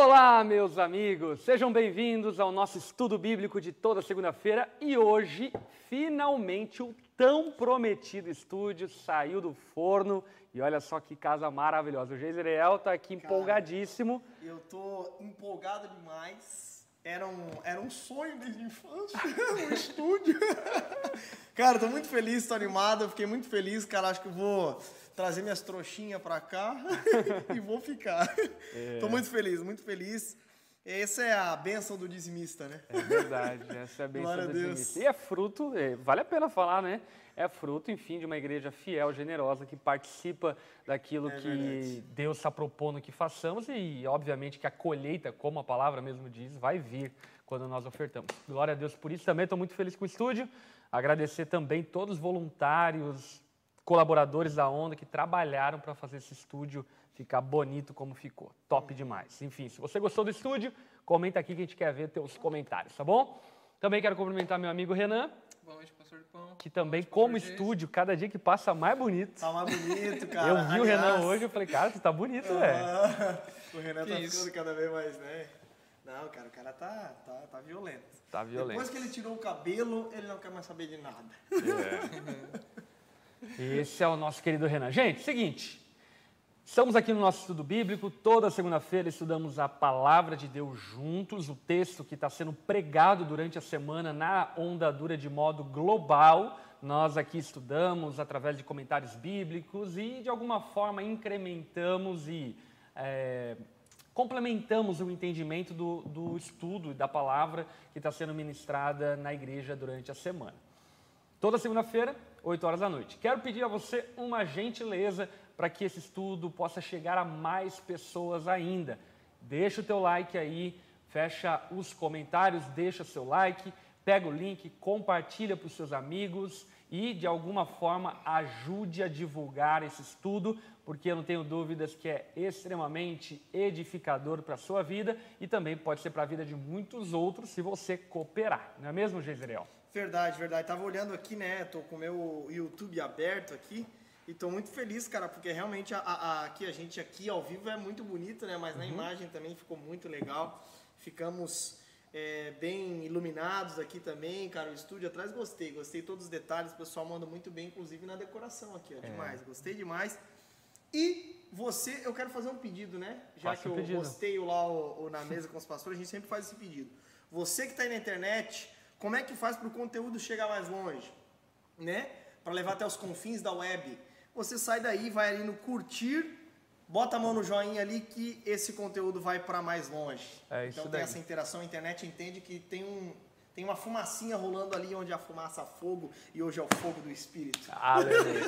Olá, meus amigos! Sejam bem-vindos ao nosso estudo bíblico de toda segunda-feira e hoje, finalmente, o tão prometido estúdio saiu do forno e olha só que casa maravilhosa. O Geisrael está aqui Cara, empolgadíssimo. Eu tô empolgado demais. Era um, era um sonho desde a infância, um estúdio. cara, tô muito feliz, tô animado, fiquei muito feliz, cara. Acho que eu vou trazer minhas trouxinhas pra cá e vou ficar. Tô muito feliz, muito feliz. Essa é a benção do dizimista, né? É verdade, essa é a a do dizimista. E é fruto, é, vale a pena falar, né? É fruto, enfim, de uma igreja fiel, generosa, que participa daquilo É que verdade. Deus está propondo que façamos e, obviamente, que a colheita, como a palavra mesmo diz, vai vir quando nós ofertamos. Glória a Deus por isso também, estou muito feliz com o estúdio. Agradecer também todos os voluntários, colaboradores da Onda que trabalharam para fazer esse estúdio ficar bonito como ficou. Top demais. Enfim, se você gostou do estúdio, comenta aqui que a gente quer ver teus comentários, tá bom? Também quero cumprimentar meu amigo Renan, Boa noite, pastor Pão. que também, noite, como estúdio, cada dia que passa mais bonito. Tá mais bonito, cara. Eu vi o Renan Aliás, hoje, eu falei, cara, tu tá bonito, velho. ah, o Renan Que tá isso? ficando cada vez mais, né? Não, cara, o cara tá, tá, tá violento. Tá violento. Depois que ele tirou o cabelo, ele não quer mais saber de nada. Esse é o nosso querido Renan. Gente, seguinte. Estamos aqui no nosso estudo bíblico. Toda segunda-feira estudamos a palavra de Deus juntos, o texto que está sendo pregado durante a semana na Onda Dura de modo global. Nós aqui estudamos através de comentários bíblicos e, de alguma forma, incrementamos e é, complementamos o entendimento do, do estudo e da palavra que está sendo ministrada na igreja durante a semana. Toda segunda-feira, 8 horas da noite. Quero pedir a você uma gentileza para que esse estudo possa chegar a mais pessoas ainda. Deixa o teu like aí, fecha os comentários, deixa seu like, pega o link, compartilha para os seus amigos e de alguma forma ajude a divulgar esse estudo, porque eu não tenho dúvidas que é extremamente edificador para a sua vida e também pode ser para a vida de muitos outros se você cooperar. Não é mesmo, Geisrael? Verdade, verdade. Tava olhando aqui, né? Tô com o meu YouTube aberto aqui. E tô muito feliz, cara, porque realmente a, a, aqui, a gente aqui ao vivo é muito bonito, né? Mas na imagem também ficou muito legal. Ficamos é, bem iluminados aqui também, cara. O estúdio atrás gostei, gostei de todos os detalhes. O pessoal manda muito bem, inclusive na decoração aqui, ó. Demais, gostei demais. E você, eu quero fazer um pedido, né? Já que eu rosteio lá o, o na mesa com os pastores, a gente sempre faz esse pedido. Você que está aí na internet, como é que faz para o conteúdo chegar mais longe? Né? Para levar até os confins da web. Você sai daí, vai ali no curtir, bota a mão no joinha ali que esse conteúdo vai para mais longe. É isso então daí. tem essa interação, a internet entende que tem um tem uma fumacinha rolando ali onde a fumaça fogo e hoje é o fogo do espírito. Aleluia.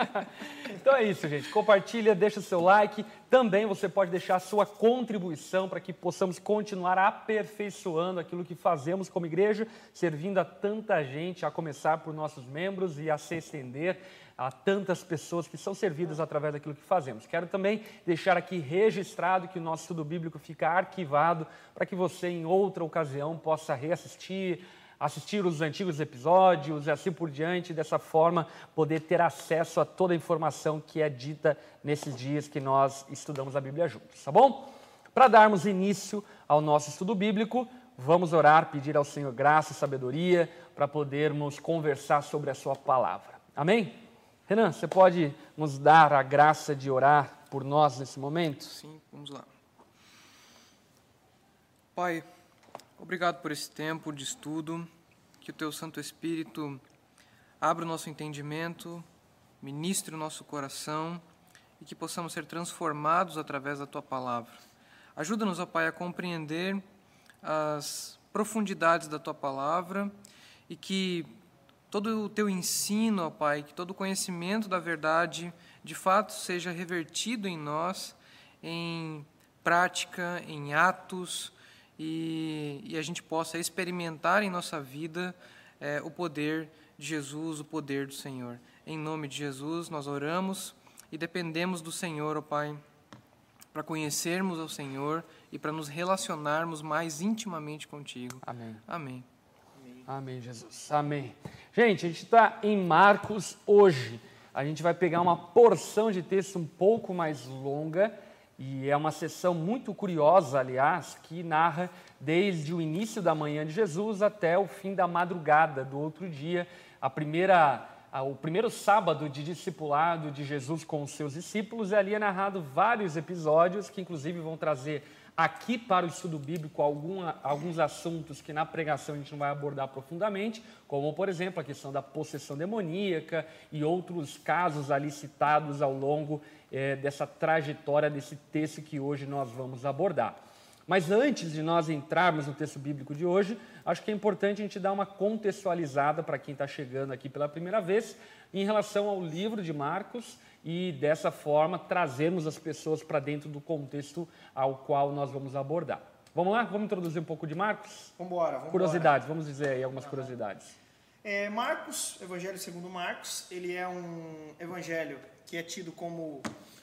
então é isso, gente. Compartilha, deixa o seu like. Também você pode deixar a sua contribuição para que possamos continuar aperfeiçoando aquilo que fazemos como igreja, servindo a tanta gente, a começar por nossos membros e a se estender a tantas pessoas que são servidas através daquilo que fazemos. Quero também deixar aqui registrado que o nosso estudo bíblico fica arquivado para que você, em outra ocasião, possa reassistir, assistir os antigos episódios e assim por diante, dessa forma poder ter acesso a toda a informação que é dita nesses dias que nós estudamos a Bíblia juntos, tá bom? Para darmos início ao nosso estudo bíblico, vamos orar, pedir ao Senhor graça e sabedoria para podermos conversar sobre a sua palavra. Amém? Renan, você pode nos dar a graça de orar por nós nesse momento? Sim, vamos lá. Pai, obrigado por esse tempo de estudo, que o Teu Santo Espírito abra o nosso entendimento, ministre o nosso coração e que possamos ser transformados através da Tua palavra. Ajuda-nos, ó Pai, a compreender as profundidades da Tua palavra e que todo o Teu ensino, ó Pai, que todo o conhecimento da verdade de fato seja revertido em nós em prática, em atos, e, e a gente possa experimentar em nossa vida eh, o poder de Jesus, o poder do Senhor. Em nome de Jesus, nós oramos e dependemos do Senhor, ó Pai, para conhecermos ao Senhor e para nos relacionarmos mais intimamente contigo. Amém. Amém. Amém, Jesus. Amém. Gente, a gente está em Marcos hoje. A gente vai pegar uma porção de texto um pouco mais longa E é uma sessão muito curiosa, aliás, que narra desde o início da manhã de Jesus até o fim da madrugada do outro dia, a primeira, o primeiro sábado de discipulado de Jesus com os seus discípulos. E ali é narrado vários episódios que, inclusive, vão trazer aqui para o estudo bíblico alguma, alguns assuntos que na pregação a gente não vai abordar profundamente, como, por exemplo, a questão da possessão demoníaca e outros casos ali citados ao longo é, dessa trajetória desse texto que hoje nós vamos abordar. Mas antes de nós entrarmos no texto bíblico de hoje, acho que é importante a gente dar uma contextualizada para quem está chegando aqui pela primeira vez em relação ao livro de Marcos e dessa forma trazermos as pessoas para dentro do contexto ao qual nós vamos abordar. Vamos lá? Vamos introduzir um pouco de Marcos? Vamos embora. Curiosidades, vamos dizer aí algumas curiosidades. É, Marcos, Evangelho segundo Marcos, ele é um evangelho que é tido como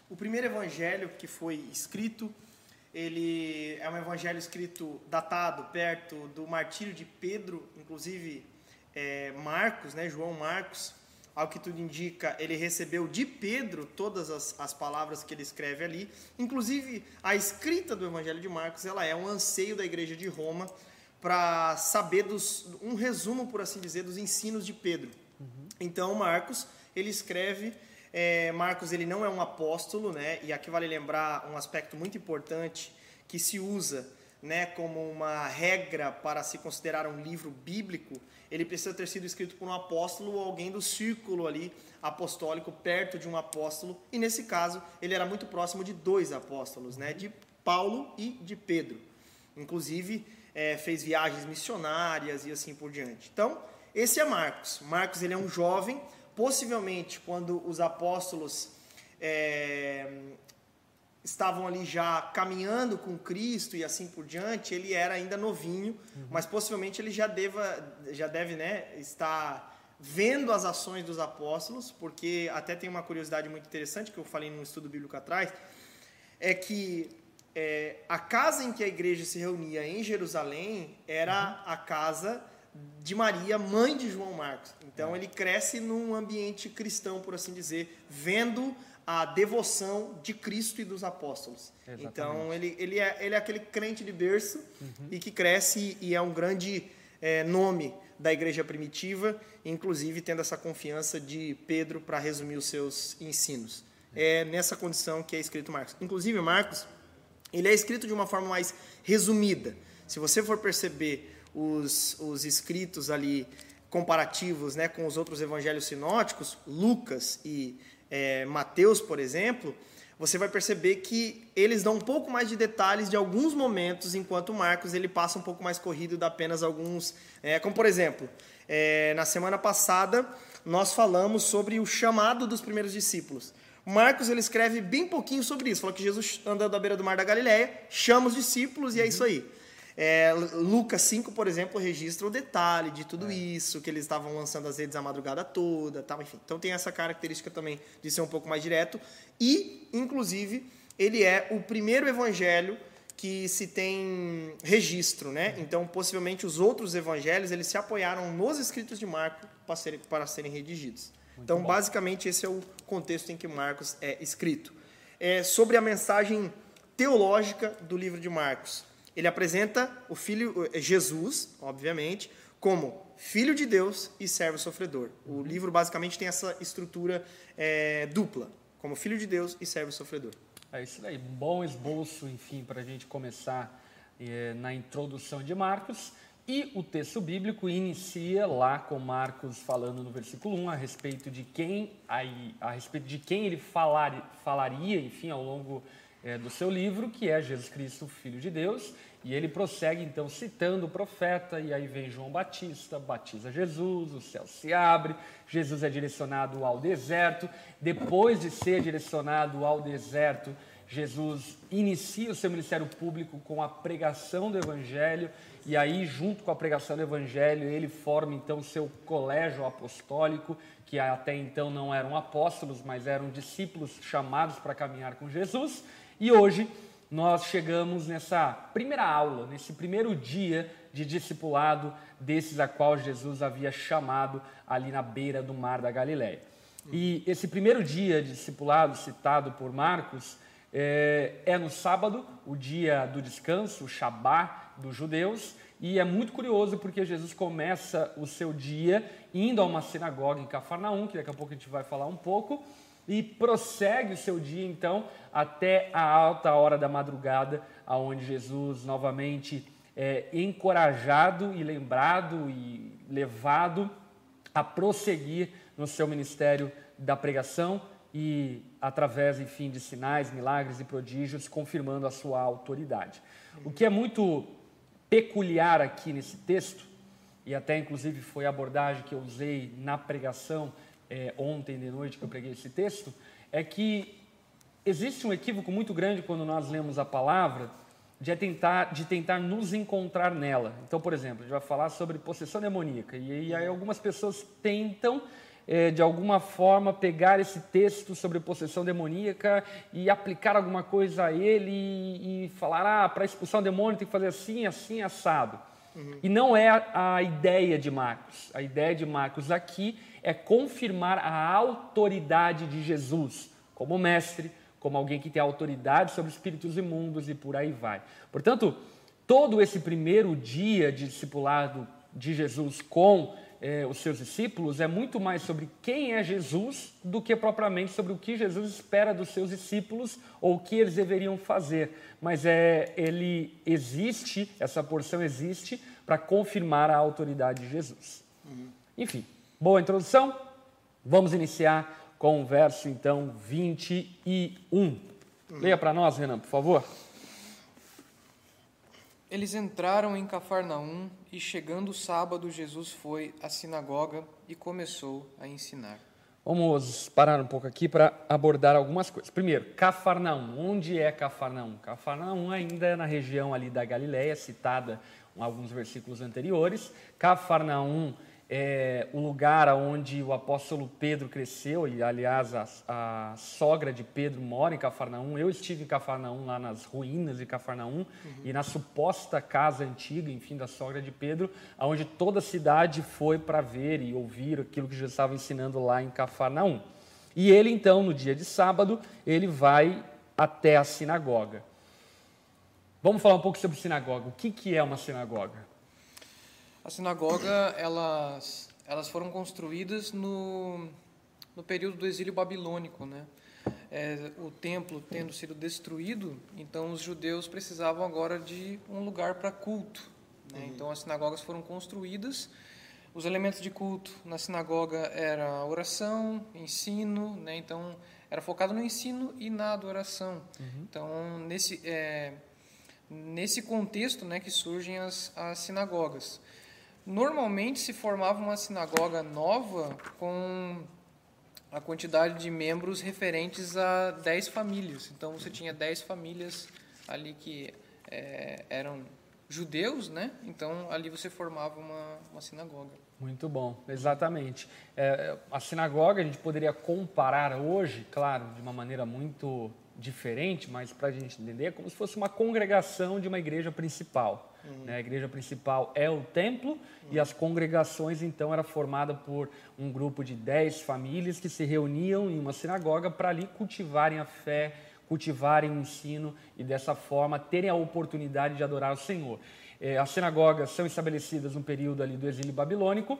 o primeiro evangelho que foi escrito. Ele é um evangelho escrito datado perto do martírio de Pedro, inclusive é, Marcos, né, João Marcos, ao que tudo indica, ele recebeu de Pedro todas as, as palavras que ele escreve ali. Inclusive, a escrita do Evangelho de Marcos, ela é um anseio da igreja de Roma para saber dos, um resumo, por assim dizer, dos ensinos de Pedro. Uhum. Então, Marcos, ele escreve é, Marcos ele não é um apóstolo, né? E aqui vale lembrar um aspecto muito importante que se usa, né, como uma regra para se considerar um livro bíblico, ele precisa ter sido escrito por um apóstolo ou alguém do círculo ali apostólico perto de um apóstolo, e nesse caso ele era muito próximo de dois apóstolos, né, de Paulo e de Pedro. Inclusive é, fez viagens missionárias e assim por diante. Então esse é Marcos. Marcos ele é um jovem, possivelmente quando os apóstolos é, estavam ali já caminhando com Cristo e assim por diante, ele era ainda novinho, uhum. mas possivelmente ele já, deva, já deve né, estar vendo as ações dos apóstolos, porque até tem uma curiosidade muito interessante que eu falei num estudo bíblico atrás, é que é, a casa em que a igreja se reunia em Jerusalém era uhum. a casa de Maria, mãe de João Marcos. Então é. ele cresce num ambiente cristão, por assim dizer, vendo a devoção de Cristo e dos apóstolos. Exatamente. Então, ele, ele, é, ele é aquele crente de berço uhum. e que cresce e é um grande é, nome da igreja primitiva, inclusive tendo essa confiança de Pedro para resumir os seus ensinos. É nessa condição que é escrito Marcos. Inclusive, Marcos, ele é escrito de uma forma mais resumida. Se você for perceber os, os escritos ali comparativos né, com os outros evangelhos sinóticos, Lucas e é, Mateus, por exemplo, você vai perceber que eles dão um pouco mais de detalhes de alguns momentos, enquanto Marcos ele passa um pouco mais corrido e dá apenas alguns. É, como por exemplo, é, na semana passada nós falamos sobre o chamado dos primeiros discípulos. Marcos ele escreve bem pouquinho sobre isso, falou que Jesus andando à beira do mar da Galileia, chama os discípulos e é isso aí. É, Lucas 5, por exemplo, registra o detalhe de tudo é. isso, que eles estavam lançando as redes a madrugada toda, tal, enfim. Então tem essa característica também de ser um pouco mais direto. E, inclusive, ele é o primeiro evangelho que se tem registro, né? Então, possivelmente os outros evangelhos eles se apoiaram nos escritos de Marcos para serem, para serem redigidos. Muito então, bom. basicamente, esse é o contexto em que Marcos é escrito. É, sobre a mensagem teológica do livro de Marcos. Ele apresenta o filho eh, Jesus, obviamente, como filho de Deus e servo sofredor. O livro basicamente tem essa estrutura é, dupla, como filho de Deus e servo sofredor. É isso aí, bom esboço, enfim, para a gente começar é, na introdução de Marcos. E o texto bíblico inicia lá com Marcos falando no versículo 1 a respeito de quem, aí, a respeito de quem ele falar, falaria, enfim, ao longo é, do seu livro, que é Jesus Cristo, Filho de Deus. E ele prossegue então citando o profeta, e aí vem João Batista, batiza Jesus, o céu se abre, Jesus é direcionado ao deserto. Depois de ser direcionado ao deserto, Jesus inicia o seu ministério público com a pregação do Evangelho, e aí, junto com a pregação do Evangelho, ele forma então o seu colégio apostólico, que até então não eram apóstolos, mas eram discípulos chamados para caminhar com Jesus. E hoje nós chegamos nessa primeira aula, nesse primeiro dia de discipulado desses a qual Jesus havia chamado ali na beira do mar da Galileia. E esse primeiro dia de discipulado citado por Marcos É, é no sábado, o dia do descanso, o Shabá dos judeus, e é muito curioso porque Jesus começa o seu dia indo a uma sinagoga em Cafarnaum, que daqui a pouco a gente vai falar um pouco, e prossegue o seu dia então até a alta hora da madrugada, aonde Jesus novamente é encorajado e lembrado e levado a prosseguir no seu ministério da pregação e através, enfim, de sinais, milagres e prodígios, confirmando a sua autoridade. O que é muito peculiar aqui nesse texto, e até inclusive foi a abordagem que eu usei na pregação é, ontem de noite que eu preguei esse texto, é que existe um equívoco muito grande quando nós lemos a palavra de tentar, de tentar nos encontrar nela. Então, por exemplo, a gente vai falar sobre possessão demoníaca, e, e aí algumas pessoas tentam é, de alguma forma pegar esse texto sobre possessão demoníaca e aplicar alguma coisa a ele e, e falar, ah, para expulsar um demônio tem que fazer assim, assim, assado. Uhum. E não é a, a ideia de Marcos. A ideia de Marcos aqui é confirmar a autoridade de Jesus como mestre, como alguém que tem autoridade sobre espíritos imundos e por aí vai. Portanto, todo esse primeiro dia de discipulado de Jesus com é, os seus discípulos é muito mais sobre quem é Jesus do que propriamente sobre o que Jesus espera dos seus discípulos ou o que eles deveriam fazer. Mas é, ele existe, essa porção existe para confirmar a autoridade de Jesus. Uhum. Enfim, boa introdução. Vamos iniciar com o verso então 21. Uhum. Leia para nós, Renan, por favor. Eles entraram em Cafarnaum e, chegando o sábado, Jesus foi à sinagoga e começou a ensinar. Vamos parar um pouco aqui para abordar algumas coisas. Primeiro, Cafarnaum. Onde é Cafarnaum? Cafarnaum ainda é na região ali da Galileia, citada em alguns versículos anteriores. Cafarnaum é, o lugar onde o apóstolo Pedro cresceu, e aliás a, a, sogra de Pedro mora em Cafarnaum. Eu estive em Cafarnaum, lá nas ruínas de Cafarnaum, uhum. e na suposta casa antiga, enfim, da sogra de Pedro, onde toda a cidade foi para ver e ouvir aquilo que Jesus estava ensinando lá em Cafarnaum. E ele então, no dia de sábado, ele vai até a sinagoga. Vamos falar um pouco sobre sinagoga. O que, que é uma sinagoga? A sinagoga, elas, elas foram construídas no, no período do exílio babilônico, né? É, o templo tendo sido destruído, então os judeus precisavam agora de um lugar para culto. Né? Uhum. Então as sinagogas foram construídas. Os elementos de culto na sinagoga era oração, ensino, né? então era focado no ensino e na adoração. Uhum. Então nesse é, nesse contexto, né, que surgem as, as sinagogas. Normalmente se formava uma sinagoga nova com a quantidade de membros referentes a 10 famílias. Então você tinha 10 famílias ali que é, eram judeus, né? Então ali você formava uma, uma sinagoga. Muito bom, exatamente. É, a sinagoga a gente poderia comparar hoje, claro, de uma maneira muito diferente, mas para a gente entender, é como se fosse uma congregação de uma igreja principal. Uhum. Né? A igreja principal é o templo uhum. e as congregações, então, era formada por um grupo de dez famílias que se reuniam em uma sinagoga para ali cultivarem a fé, cultivarem o ensino e, dessa forma, terem a oportunidade de adorar o Senhor. É, as sinagogas são estabelecidas no período ali do exílio babilônico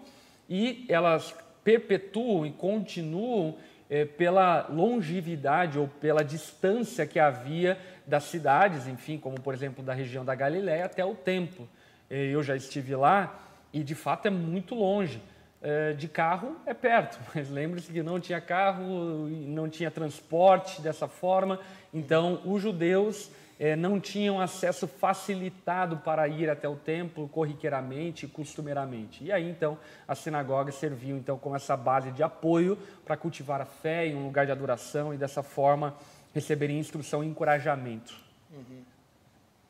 e elas perpetuam e continuam é, pela longevidade ou pela distância que havia das cidades, enfim, como por exemplo da região da Galiléia até o templo. É, eu já estive lá e de fato é muito longe. É, de carro é perto, mas lembre-se que não tinha carro, não tinha transporte dessa forma, então os judeus é, não tinham acesso facilitado para ir até o templo corriqueiramente e costumeiramente. E aí então as sinagogas serviam então como essa base de apoio para cultivar a fé em um lugar de adoração e dessa forma receberem instrução e encorajamento. Uhum.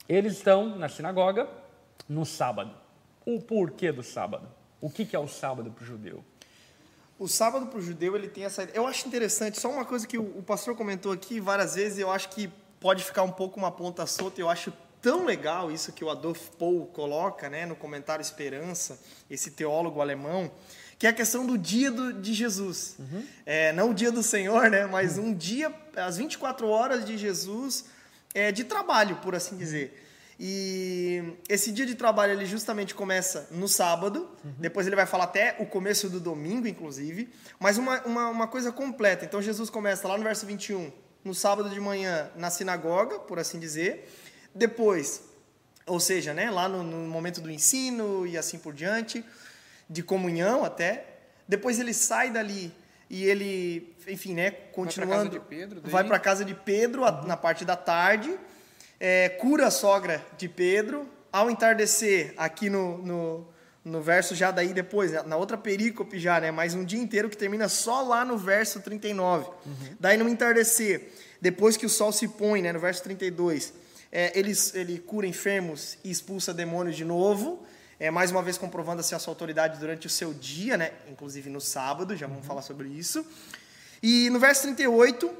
Eles estão na sinagoga no sábado. O porquê do sábado? O que, que é o sábado para o judeu? O sábado para o judeu ele tem essa. Eu acho interessante. Só uma coisa que o pastor comentou aqui várias vezes. Eu acho que pode ficar um pouco uma ponta solta. Eu acho tão legal isso que o Adolf Paul coloca, né, no comentário Esperança, esse teólogo alemão, que é a questão do dia do, de Jesus. É, não o dia do Senhor, né? Mas um dia, as 24 horas de Jesus é, de trabalho, por assim dizer. E esse dia de trabalho ele justamente começa no sábado, depois ele vai falar até o começo do domingo, inclusive, mas uma, uma, uma coisa completa. Então Jesus começa lá no verso 21, no sábado de manhã, na sinagoga, por assim dizer. Depois, ou seja, né, lá no, no momento do ensino e assim por diante, de comunhão até. Depois ele sai dali e ele, enfim, né, continuando. Vai para casa de Pedro, uhum. na parte da tarde é, cura a sogra de Pedro. Ao entardecer, aqui no, no, no verso já daí depois, na outra perícope já, né? Mais um dia inteiro que termina só lá no verso 39. Uhum. Daí no entardecer, depois que o sol se põe, né? No verso 32, é, ele, ele cura enfermos e expulsa demônios de novo. É, mais uma vez comprovando assim, a sua autoridade durante o seu dia, né? Inclusive no sábado, já vamos uhum. falar sobre isso. E no verso 38,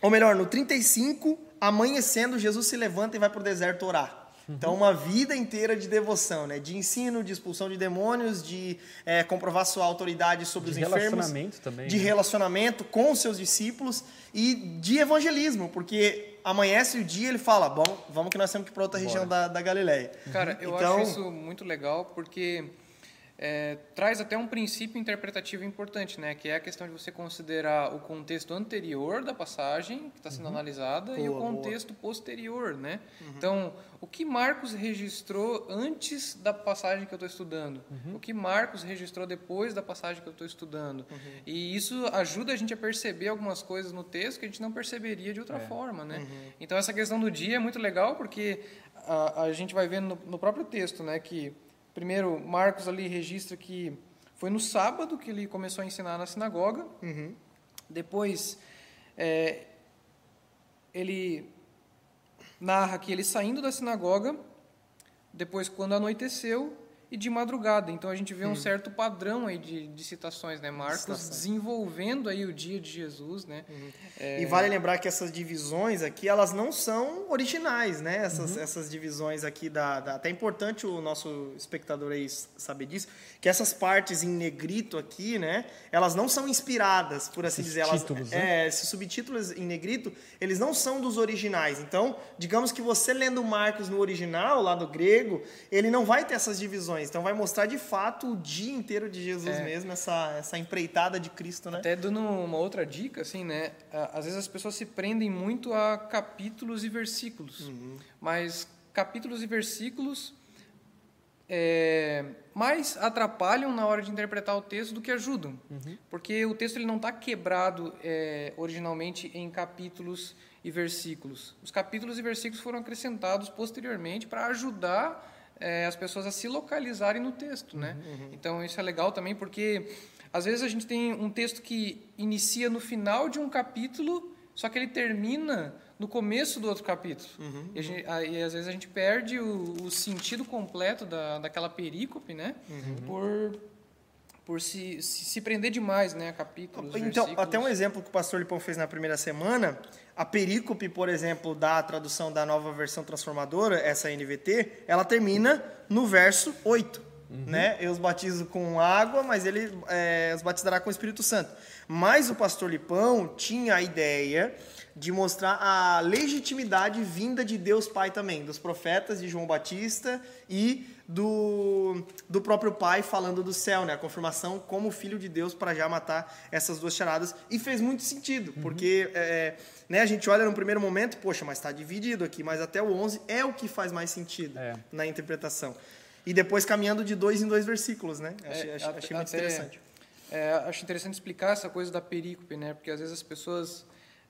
ou melhor, no 35, amanhecendo, Jesus se levanta e vai para o deserto orar. Então, uma vida inteira de devoção, né? de ensino, de expulsão de demônios, de é, comprovar sua autoridade sobre de os enfermos. De relacionamento também. De né? relacionamento com os seus discípulos e de evangelismo, porque amanhece o dia ele fala: Bom, vamos que nós temos que ir para outra Bora. região da, da Galileia. Cara, eu então, acho isso muito legal porque é, traz até um princípio interpretativo importante, né? Que é a questão de você considerar o contexto anterior da passagem que está sendo uhum. analisada boa, e o contexto boa. posterior, né? Uhum. Então, o que Marcos registrou antes da passagem que eu estou estudando? Uhum. O que Marcos registrou depois da passagem que eu estou estudando? Uhum. E isso ajuda a gente a perceber algumas coisas no texto que a gente não perceberia de outra é. forma, né? Uhum. Então, essa questão do dia é muito legal porque a, a gente vai vendo no, no próprio texto, né? Que Primeiro, Marcos ali registra que foi no sábado que ele começou a ensinar na sinagoga. Uhum. Depois, é, ele narra que ele saindo da sinagoga, depois, quando anoiteceu, e de madrugada. Então a gente vê um certo padrão aí de, de citações, né? Marcos desenvolvendo aí o dia de Jesus, né? Uhum. É... E vale lembrar que essas divisões aqui, elas não são originais, né? Essas, uhum. essas divisões aqui da, da, Até é importante o nosso espectador aí saber disso, que essas partes em negrito aqui, né? Elas não são inspiradas, por assim esses dizer. Elas, títulos, né? É, esses subtítulos em negrito, eles não são dos originais. Então, digamos que você lendo Marcos no original, lá no grego, ele não vai ter essas divisões então vai mostrar de fato o dia inteiro de Jesus é. mesmo, essa, essa empreitada de Cristo, né? Até dando uma outra dica, assim, né? Às vezes as pessoas se prendem muito a capítulos e versículos, uhum. mas capítulos e versículos é, mais atrapalham na hora de interpretar o texto do que ajudam, uhum. porque o texto ele não está quebrado é, originalmente em capítulos e versículos. Os capítulos e versículos foram acrescentados posteriormente para ajudar é, as pessoas a se localizarem no texto, né? Uhum, uhum. Então isso é legal também porque às vezes a gente tem um texto que inicia no final de um capítulo, só que ele termina no começo do outro capítulo. Uhum, e, gente, e, às vezes a gente perde o, o sentido completo da, daquela perícope, né? Uhum. Por por se, se, se, prender demais, né, a capítulos, Então, versículos. até um exemplo que o pastor Lipão fez na primeira semana, a perícope, por exemplo, da tradução da nova versão transformadora, essa NVT, ela termina no verso 8. Uhum. Né? Eu os batizo com água, mas ele é, os batizará com o Espírito Santo. Mas o pastor Lipão tinha a ideia de mostrar a legitimidade vinda de Deus Pai também, dos profetas de João Batista e do, do próprio pai falando do céu, né? A confirmação como filho de Deus para já matar essas duas charadas. E fez muito sentido, uhum. porque é, né, a gente olha no primeiro momento, poxa, mas está dividido aqui, mas até o 11 é o que faz mais sentido é. na interpretação. E depois caminhando de dois em dois versículos, né? Achei, é, achei, achei muito interessante. É, acho interessante explicar essa coisa da perícope, né? Porque às vezes as pessoas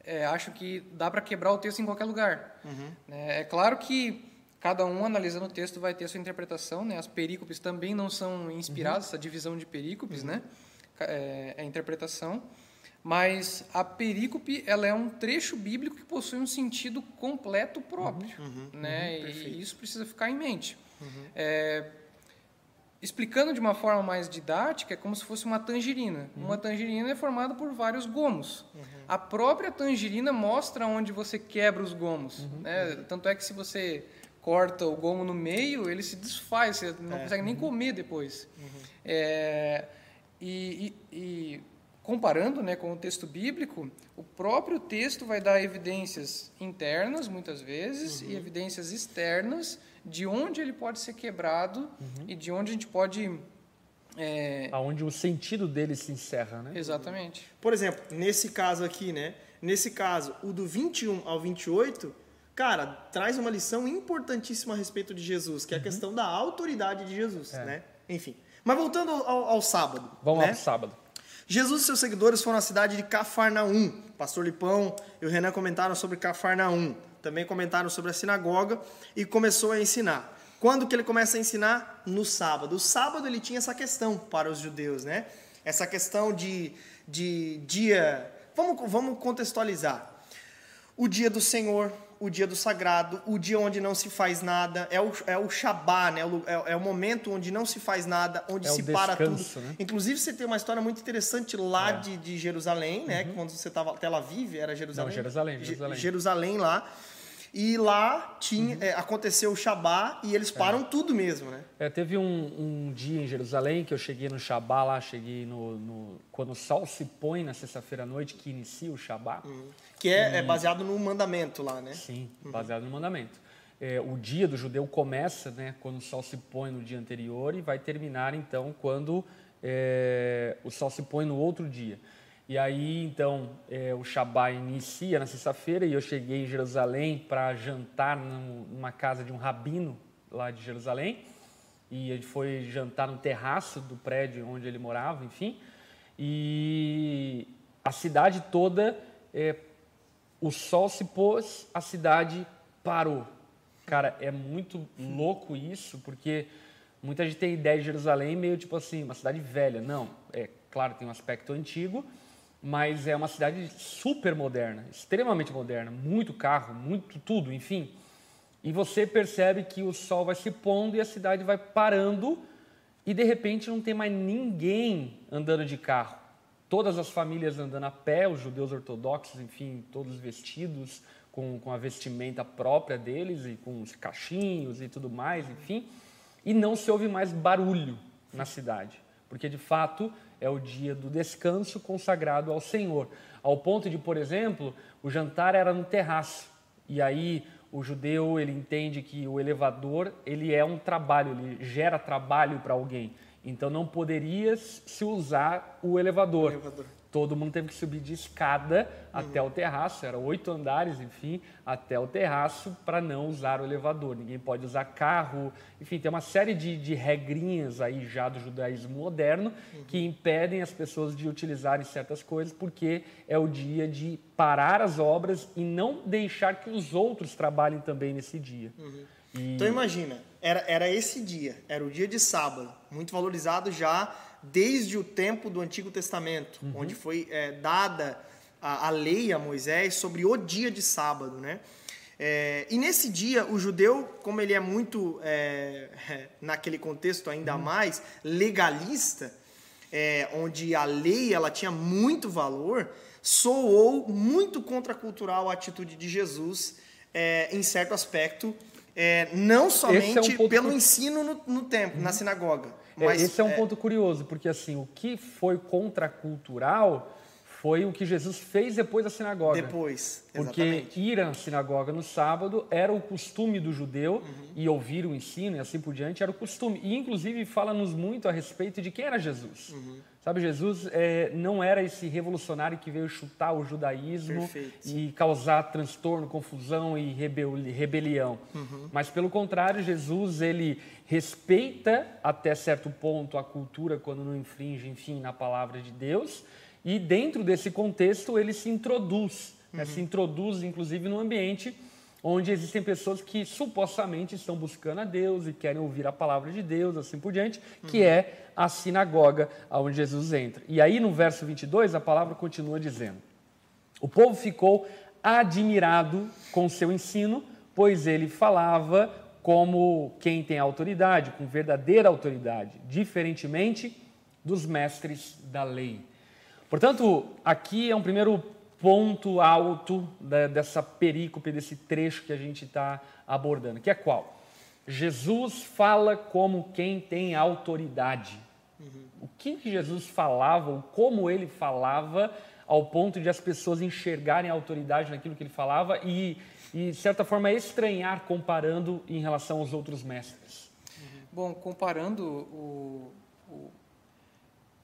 é, acham que dá para quebrar o texto em qualquer lugar. Uhum. Né? É claro que Cada um analisando o texto vai ter a sua interpretação, né? As perícopes também não são inspiradas, uhum. essa divisão de perícopes, uhum. né? É, é, a interpretação. Mas a perícope, ela é um trecho bíblico que possui um sentido completo próprio, uhum. uhum né? Uhum. e isso precisa ficar em mente. Uhum. É, explicando de uma forma mais didática, é como se fosse uma tangerina. Uma tangerina é formada por vários gomos. A própria tangerina mostra onde você quebra os gomos. Né? Tanto é que se você corta o gomo no meio, ele se desfaz, você não é. consegue nem comer depois. Uhum. É, E, e, e comparando né, com o texto bíblico, o próprio texto vai dar evidências internas, muitas vezes, uhum. e evidências externas de onde ele pode ser quebrado uhum. e de onde a gente pode. É... Aonde o sentido dele se encerra, né? Exatamente. Por exemplo, nesse caso aqui, né? Nesse caso, o do 21 ao 28, cara, traz uma lição importantíssima a respeito de Jesus, que é a uhum. questão da autoridade de Jesus, é. né? Enfim. Mas voltando ao, ao sábado. Vamos né? lá pro sábado. Jesus e seus seguidores foram à cidade de Cafarnaum. Pastor Lipão e o Renan comentaram sobre Cafarnaum. Também comentaram sobre a sinagoga e começou a ensinar. Quando que ele começa a ensinar? No sábado. O sábado ele tinha essa questão para os judeus, né? Essa questão de, de dia. Vamos, vamos contextualizar. O dia do Senhor, o dia do sagrado, o dia onde não se faz nada, é o, é o Shabá, né? É, é o momento onde não se faz nada, onde é se para tudo. Né? Inclusive, você tem uma história muito interessante lá é. de, de Jerusalém, né? Uhum. Quando você estava Tel Aviv, era Jerusalém? Não, Jerusalém, Jerusalém. Jerusalém lá. E lá tinha, uhum. é, aconteceu o Shabá e eles param é. tudo mesmo, né? É, teve um, um, dia em Jerusalém que eu cheguei no Shabá lá, cheguei no, no quando o sol se põe na sexta-feira à noite, que inicia o Shabá. Uhum. Que é, e... é, baseado no mandamento lá, né? Sim, uhum. baseado no mandamento. É, o dia do judeu começa né, quando o sol se põe no dia anterior e vai terminar então quando é, o sol se põe no outro dia. E aí, então, é, o Shabá inicia na sexta-feira e eu cheguei em Jerusalém para jantar numa casa de um rabino lá de Jerusalém. E gente foi jantar no terraço do prédio onde ele morava, enfim. E a cidade toda, é, o sol se pôs, a cidade parou. Cara, é muito louco isso, porque muita gente tem ideia de Jerusalém meio tipo assim, uma cidade velha. Não, é claro, tem um aspecto antigo, mas é uma cidade super moderna, extremamente moderna, muito carro, muito tudo, enfim. E você percebe que o sol vai se pondo e a cidade vai parando e de repente não tem mais ninguém andando de carro. Todas as famílias andando a pé, os judeus ortodoxos, enfim, todos vestidos com, com a vestimenta própria deles e com os cachinhos e tudo mais, enfim. E não se ouve mais barulho na cidade, porque de fato é o dia do descanso consagrado ao Senhor. Ao ponto de, por exemplo, o jantar era no terraço. E aí o judeu ele entende que o elevador ele é um trabalho, ele gera trabalho para alguém. Então não poderia se usar o elevador. O elevador todo mundo teve que subir de escada uhum. até o terraço, eram oito andares, enfim, até o terraço para não usar o elevador. Ninguém pode usar carro, enfim, tem uma série de, de regrinhas aí já do judaísmo moderno uhum. que impedem as pessoas de utilizarem certas coisas porque é o dia de parar as obras e não deixar que os outros trabalhem também nesse dia. Uhum. E... Então imagina, era, era esse dia, era o dia de sábado, muito valorizado já desde o tempo do Antigo Testamento, uhum. onde foi é, dada a, a, lei a Moisés sobre o dia de sábado, né? É, e nesse dia, o judeu, como ele é muito, é, naquele contexto ainda uhum. mais, legalista, é, onde a lei ela tinha muito valor, soou muito contracultural a atitude de Jesus é, em certo aspecto, é, não somente um pelo ensino no, no templo, uhum. na sinagoga, é, Mas, Esse é um é... ponto curioso, porque assim, o que foi contracultural foi o que Jesus fez depois da sinagoga. Depois, exatamente. Porque ir à sinagoga no sábado era o costume do judeu uhum. e ouvir o ensino e assim por diante era o costume. E inclusive fala-nos muito a respeito de quem era Jesus. Uhum. Sabe, Jesus é, não era esse revolucionário que veio chutar o judaísmo Perfeito. e causar transtorno, confusão e rebelião. Uhum. Mas pelo contrário, Jesus ele respeita até certo ponto a cultura quando não infringe, enfim, na palavra de Deus e dentro desse contexto ele se introduz, uhum. né? se introduz inclusive no ambiente onde existem pessoas que supostamente estão buscando a Deus e querem ouvir a palavra de Deus, assim por diante, uhum. que é a sinagoga onde Jesus entra. E aí no verso 22 a palavra continua dizendo: O povo ficou admirado com seu ensino, pois ele falava como quem tem autoridade, com verdadeira autoridade, diferentemente dos mestres da lei. Portanto, aqui é um primeiro ponto alto dessa perícope, desse trecho que a gente está abordando, que é qual? Jesus fala como quem tem autoridade. Uhum. O que, Jesus falava, como ele falava, ao ponto de as pessoas enxergarem a autoridade naquilo que ele falava e, e de certa forma, estranhar comparando em relação aos outros mestres? Bom, comparando o, o,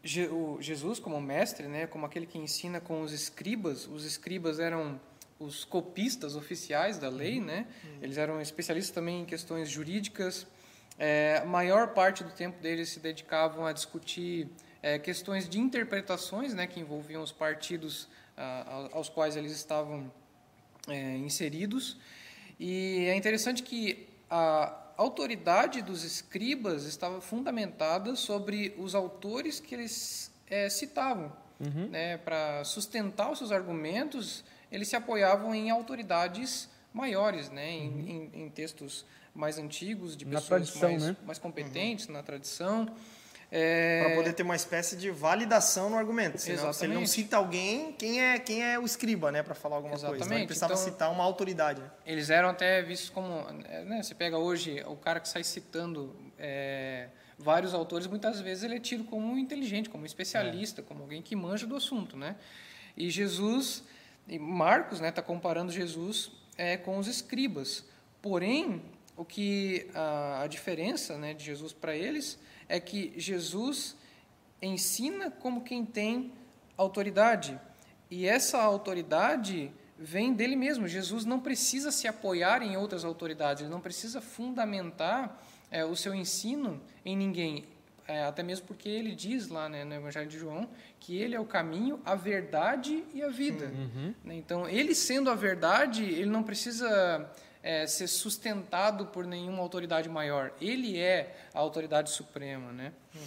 o, Jesus como mestre, né, como aquele que ensina com os escribas, os escribas eram os copistas oficiais da lei, uhum. né? Uhum. Eles eram especialistas também em questões jurídicas. É, a maior parte do tempo deles se dedicavam a discutir é, questões de interpretações, né, que envolviam os partidos ah, aos quais eles estavam é, inseridos. E é interessante que a autoridade dos escribas estava fundamentada sobre os autores que eles é, citavam, uhum. né, para sustentar os seus argumentos eles se apoiavam em autoridades maiores, né, em, uhum. em, em textos mais antigos, de pessoas tradição, mais, né? mais competentes uhum. na tradição. É... Para poder ter uma espécie de validação no argumento. Senão, se ele não cita alguém, quem é, quem é o escriba, né, para falar alguma Exatamente. coisa? Então, ele precisava então, citar uma autoridade. Né? Eles eram até vistos como. Né, você pega hoje o cara que sai citando é, vários autores, muitas vezes ele é tido como inteligente, como especialista, é. como alguém que manja do assunto. Né? E Jesus e Marcos está né, tá comparando Jesus é, com os escribas. Porém, o que a, a diferença né, de Jesus para eles é que Jesus ensina como quem tem autoridade. E essa autoridade vem dele mesmo. Jesus não precisa se apoiar em outras autoridades, ele não precisa fundamentar é, o seu ensino em ninguém. É, até mesmo porque ele diz lá né, no Evangelho de João que ele é o caminho, a verdade e a vida. Uhum. Né, então, ele sendo a verdade, ele não precisa é, ser sustentado por nenhuma autoridade maior. Ele é a autoridade suprema. Né? Uhum.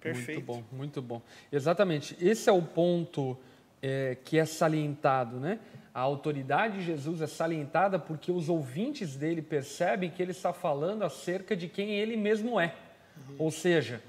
Perfeito. Muito bom, muito bom. Exatamente. Esse é o ponto é, que é salientado, né? A autoridade de Jesus é salientada porque os ouvintes dele percebem que ele está falando acerca de quem ele mesmo é. Uhum. Ou seja,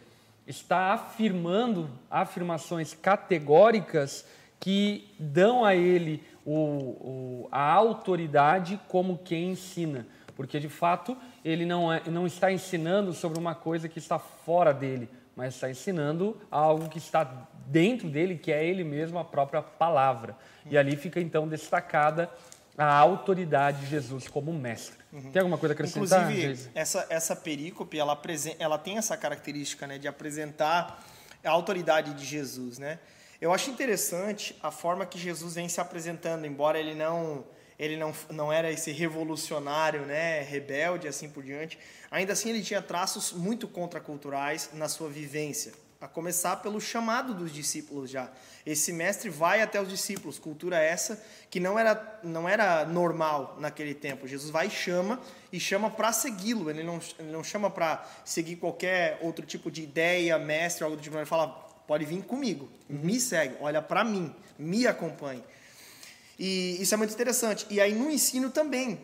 está afirmando afirmações categóricas que dão a ele o, o, a autoridade como quem ensina. Porque, de fato, ele não, é, não está ensinando sobre uma coisa que está fora dele, mas está ensinando algo que está dentro dele, que é ele mesmo, a própria palavra. E ali fica, então, destacada a autoridade de Jesus como mestre. Uhum. Tem alguma coisa a acrescentar? Inclusive, essa, essa perícope, ela, ela tem essa característica né, de apresentar a autoridade de Jesus. Né? Eu acho interessante a forma que Jesus vem se apresentando, embora ele não ele não, não era esse revolucionário, né, rebelde, assim por diante. Ainda assim, ele tinha traços muito contraculturais na sua vivência a começar pelo chamado dos discípulos já. Esse mestre vai até os discípulos, cultura essa que não era, não era normal naquele tempo. Jesus vai e chama, e chama para segui-lo, ele não, ele não chama para seguir qualquer outro tipo de ideia, mestre, algo do tipo, ele fala, pode vir comigo, me segue, olha para mim, me acompanhe. E isso é muito interessante. E aí no ensino também,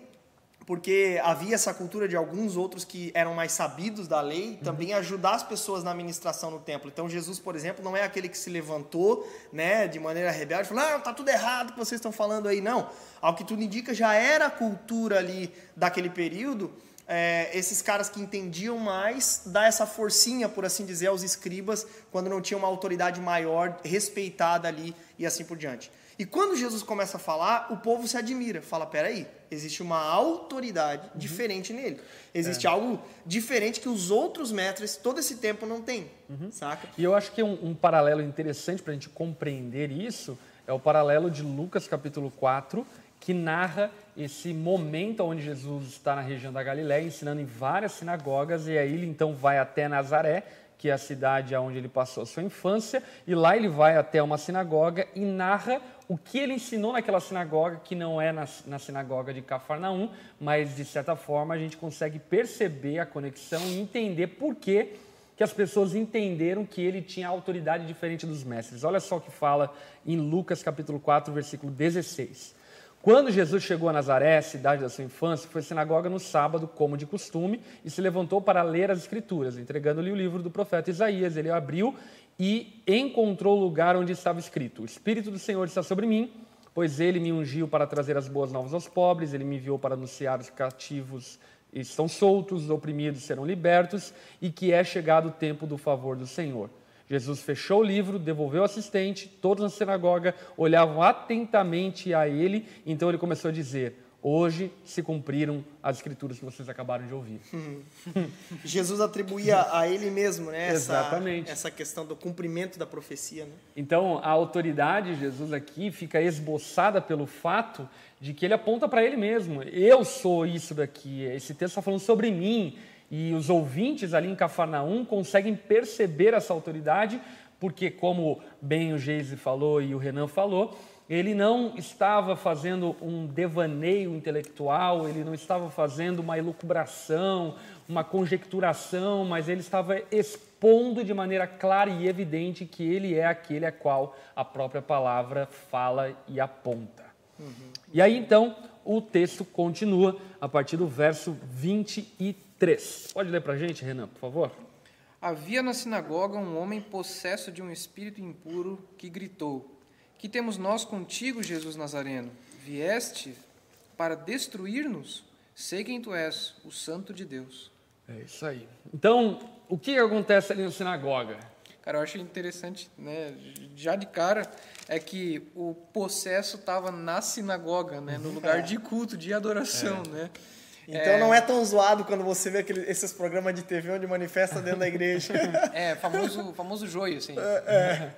porque havia essa cultura de alguns outros que eram mais sabidos da lei, uhum. também ajudar as pessoas na administração no templo. Então Jesus, por exemplo, não é aquele que se levantou, né, de maneira rebelde, falou: "Não, tá tudo errado que vocês estão falando aí". Não. Ao que tudo indica, já era a cultura ali daquele período. É, esses caras que entendiam mais, dar essa forcinha, por assim dizer, aos escribas, quando não tinha uma autoridade maior, respeitada ali e assim por diante. E quando Jesus começa a falar, o povo se admira. Fala, peraí, existe uma autoridade uhum. diferente nele. Existe é. algo diferente que os outros mestres todo esse tempo não têm, uhum. saca? E eu acho que um, um paralelo interessante para a gente compreender isso é o paralelo de Lucas capítulo 4, que narra esse momento onde Jesus está na região da Galiléia, ensinando em várias sinagogas, e aí ele então vai até Nazaré, que é a cidade onde ele passou a sua infância, e lá ele vai até uma sinagoga e narra o que ele ensinou naquela sinagoga, que não é na, na, sinagoga de Cafarnaum, mas de certa forma a gente consegue perceber a conexão e entender por que, que as pessoas entenderam que ele tinha autoridade diferente dos mestres. Olha só o que fala em Lucas capítulo 4, versículo 16. Quando Jesus chegou a Nazaré, cidade da sua infância, foi à sinagoga no sábado, como de costume, e se levantou para ler as Escrituras, entregando-lhe o livro do profeta Isaías. Ele abriu e encontrou o lugar onde estava escrito: O Espírito do Senhor está sobre mim, pois ele me ungiu para trazer as boas novas aos pobres, ele me enviou para anunciar os cativos estão soltos, os oprimidos serão libertos e que é chegado o tempo do favor do Senhor. Jesus fechou o livro, devolveu o assistente, todos na sinagoga olhavam atentamente a ele, então ele começou a dizer: Hoje se cumpriram as escrituras que vocês acabaram de ouvir. Jesus atribuía a ele mesmo, né? Essa. Essa questão do cumprimento da profecia, né? Então, a autoridade de Jesus aqui fica esboçada pelo fato de que ele aponta para ele mesmo. Eu sou isso daqui. Esse texto está falando sobre mim. E os ouvintes ali em Cafarnaum conseguem perceber essa autoridade, porque, como bem o Geise falou e o Renan falou, ele não estava fazendo um devaneio intelectual, ele não estava fazendo uma elucubração, uma conjecturação, mas ele estava expondo de maneira clara e evidente que ele é aquele a qual a própria palavra fala e aponta. Uhum. E aí então o texto continua a partir do verso 23. Pode ler para a gente, Renan, por favor? Havia na sinagoga um homem possesso de um espírito impuro que gritou. Que temos nós contigo, Jesus Nazareno? Vieste para destruir-nos? Sei quem tu és, o Santo de Deus. É isso aí. Então, o que acontece ali na sinagoga? Cara, eu acho interessante, né? Já de cara, é que o possesso estava na sinagoga, né? No lugar de culto, de adoração, é. né? Então é... não é tão zoado quando você vê aquele, esses programas de TV onde manifesta dentro da igreja. é, famoso, famoso joio, assim. É. é.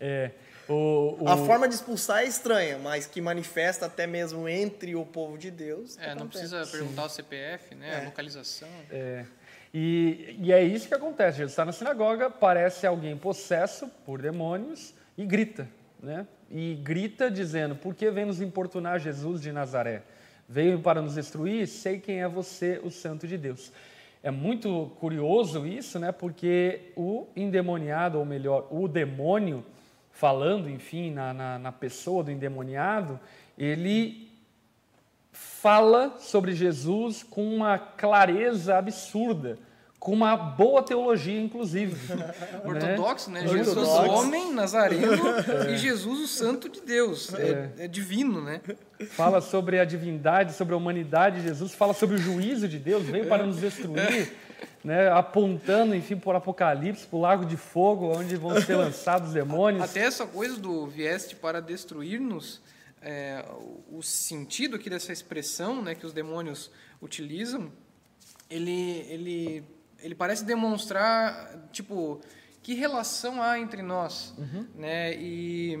é. O, o... A forma de expulsar é estranha, mas que manifesta até mesmo entre o povo de Deus. É, não precisa perguntar Sim. o CPF, né? É. A localização. É. E, e é isso que acontece. Jesus está na sinagoga, parece alguém possesso por demônios e grita, né? E grita dizendo: Por que vem nos importunar Jesus de Nazaré? Veio para nos destruir? Sei quem é você, o Santo de Deus. É muito curioso isso, né? Porque o endemoniado, ou melhor, o demônio, falando, enfim, na, na, na pessoa do endemoniado, ele fala sobre Jesus com uma clareza absurda, com uma boa teologia, inclusive. Ortodoxo, né? né? Jesus, Ortodoxo. homem, nazareno, é. e Jesus, o santo de Deus. É. é. divino, né? Fala sobre a divindade, sobre a humanidade de Jesus, fala sobre o juízo de Deus, veio para nos destruir né, apontando, enfim, por Apocalipse, para o lago de fogo, onde vão ser lançados os demônios. Até essa coisa do vieste para destruir-nos, é, o sentido aqui dessa expressão né, que os demônios utilizam, ele, ele, ele parece demonstrar, tipo, que relação há entre nós, uhum. né? E,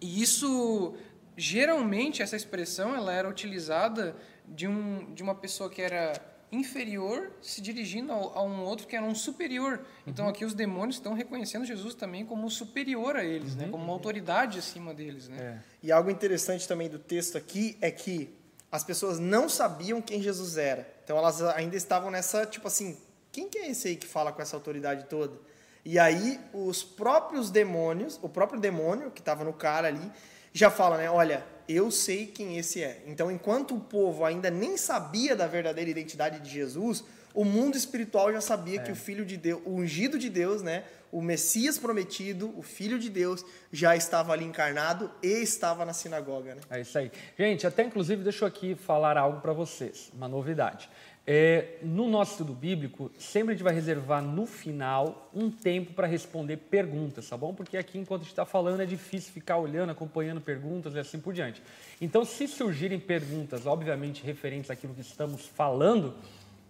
e isso, geralmente, essa expressão, ela era utilizada de, um, de uma pessoa que era inferior se dirigindo a, um outro que era um superior. Então uhum. aqui os demônios estão reconhecendo Jesus também como superior a eles, né? uhum. né? como uma autoridade acima deles. Né? É. E algo interessante também do texto aqui é que as pessoas não sabiam quem Jesus era. Então elas ainda estavam nessa, tipo assim, quem que é esse aí que fala com essa autoridade toda? E aí os próprios demônios, o próprio demônio que estava no cara ali, já fala, né? Olha, eu sei quem esse é. Então, enquanto o povo ainda nem sabia da verdadeira identidade de Jesus, o mundo espiritual já sabia é. que o Filho de Deus, o ungido de Deus, né? O Messias prometido, o Filho de Deus, já estava ali encarnado e estava na sinagoga, né? É isso aí. Gente, até inclusive deixa eu aqui falar algo para vocês, uma novidade. É, no nosso estudo bíblico, sempre a gente vai reservar no final um tempo para responder perguntas, tá bom? Porque aqui, enquanto a gente está falando, é difícil ficar olhando, acompanhando perguntas e assim por diante. Então, se surgirem perguntas, obviamente referentes àquilo que estamos falando,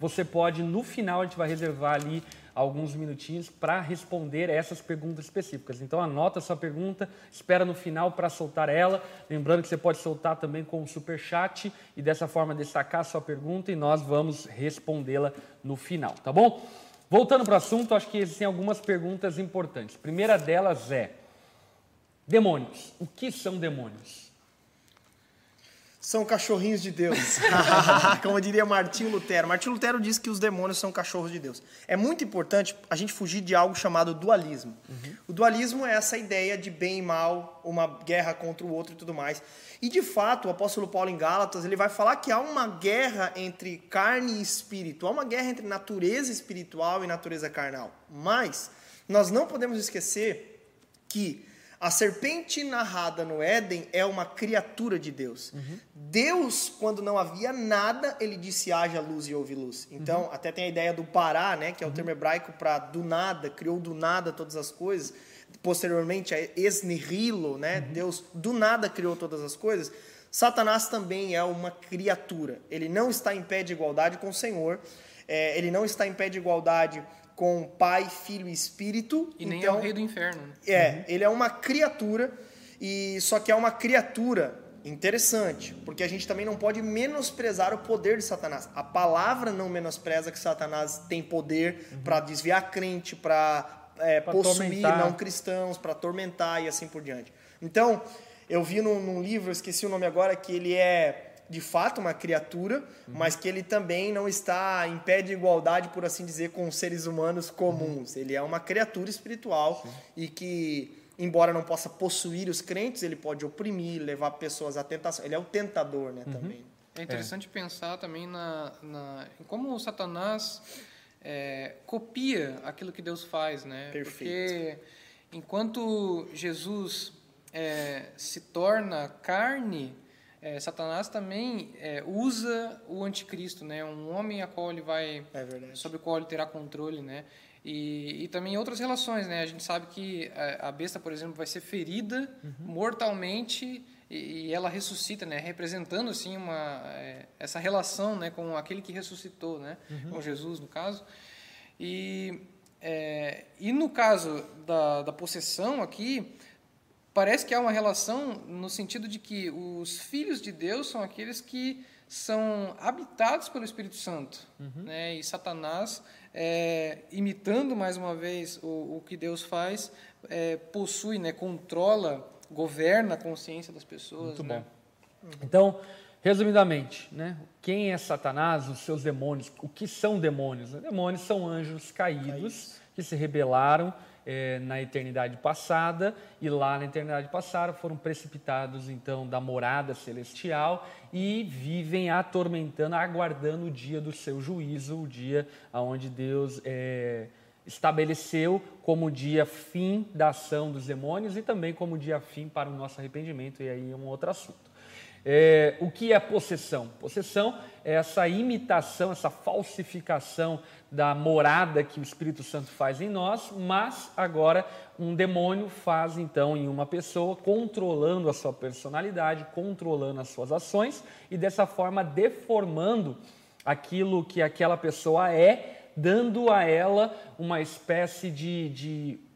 você pode, no final, a gente vai reservar ali alguns minutinhos para responder essas perguntas específicas. Então anota sua pergunta, espera no final para soltar ela, lembrando que você pode soltar também com o super chat e dessa forma destacar sua pergunta e nós vamos respondê-la no final, tá bom? Voltando para o assunto, acho que existem algumas perguntas importantes. Primeira delas é: demônios. O que são demônios? São cachorrinhos de Deus. Como diria Martinho Lutero. Martinho Lutero diz que os demônios são cachorros de Deus. É muito importante a gente fugir de algo chamado dualismo. Uhum. O dualismo é essa ideia de bem e mal, uma guerra contra o outro e tudo mais. E de fato, o apóstolo Paulo em Gálatas, ele vai falar que há uma guerra entre carne e espírito, há uma guerra entre natureza espiritual e natureza carnal. Mas nós não podemos esquecer que A serpente narrada no Éden é uma criatura de Deus. Deus, quando não havia nada, ele disse haja luz e houve luz. Então, até tem a ideia do pará, né, que é o termo hebraico para do nada, criou do nada todas as coisas. Posteriormente, a esnihilo, né, Deus do nada criou todas as coisas. Satanás também é uma criatura. Ele não está em pé de igualdade com o Senhor. É, ele não está em pé de igualdade com Pai, Filho e Espírito. E nem então, é o rei do inferno. né? é, ele é uma criatura e só que é uma criatura interessante, porque a gente também não pode menosprezar o poder de Satanás. A palavra não menospreza que Satanás tem poder para desviar crente, para é, possuir não cristãos, para atormentar e assim por diante. Então, eu vi num, num livro, esqueci o nome agora, que ele é de fato uma criatura, Uhum. mas que ele também não está em pé de igualdade, por assim dizer, com os seres humanos comuns. Uhum. Ele é uma criatura espiritual e que, embora não possa possuir os crentes, ele pode oprimir, levar pessoas à tentação. Ele é o tentador, Uhum. né, também. É interessante pensar também na, na, em como o Satanás é, copia aquilo que Deus faz, né? Perfeito. Porque enquanto Jesus é, se torna carne, é, Satanás também é, usa o anticristo, né? Um homem a qual ele vai É sobre o qual ele terá controle, né? E, e também outras relações, né? A gente sabe que a, a besta, por exemplo, vai ser ferida mortalmente e, e ela ressuscita, né? Representando assim uma é, essa relação, né, com aquele que ressuscitou, né? Com Jesus, no caso. E é, e no caso da, da possessão aqui, parece que há uma relação no sentido de que os filhos de Deus são aqueles que são habitados pelo Espírito Santo, né? E Satanás, é, imitando mais uma vez o, o que Deus faz, é, possui, né? Controla, governa a consciência das pessoas, Muito né? bom. Então, resumidamente, né? quem é Satanás, os seus demônios, o que são demônios? Demônios são anjos caídos que se rebelaram eh, na eternidade passada e lá na eternidade passada foram precipitados então da morada celestial e vivem atormentando, aguardando o dia do seu juízo, o dia aonde Deus eh, estabeleceu como dia fim da ação dos demônios e também como dia fim para o nosso arrependimento, e aí é um outro assunto. É, o que é possessão? Possessão é essa imitação, essa falsificação da morada que o Espírito Santo faz em nós, mas agora um demônio faz então em uma pessoa, controlando a sua personalidade, controlando as suas ações e dessa forma deformando aquilo que aquela pessoa é, dando a ela uma espécie de, de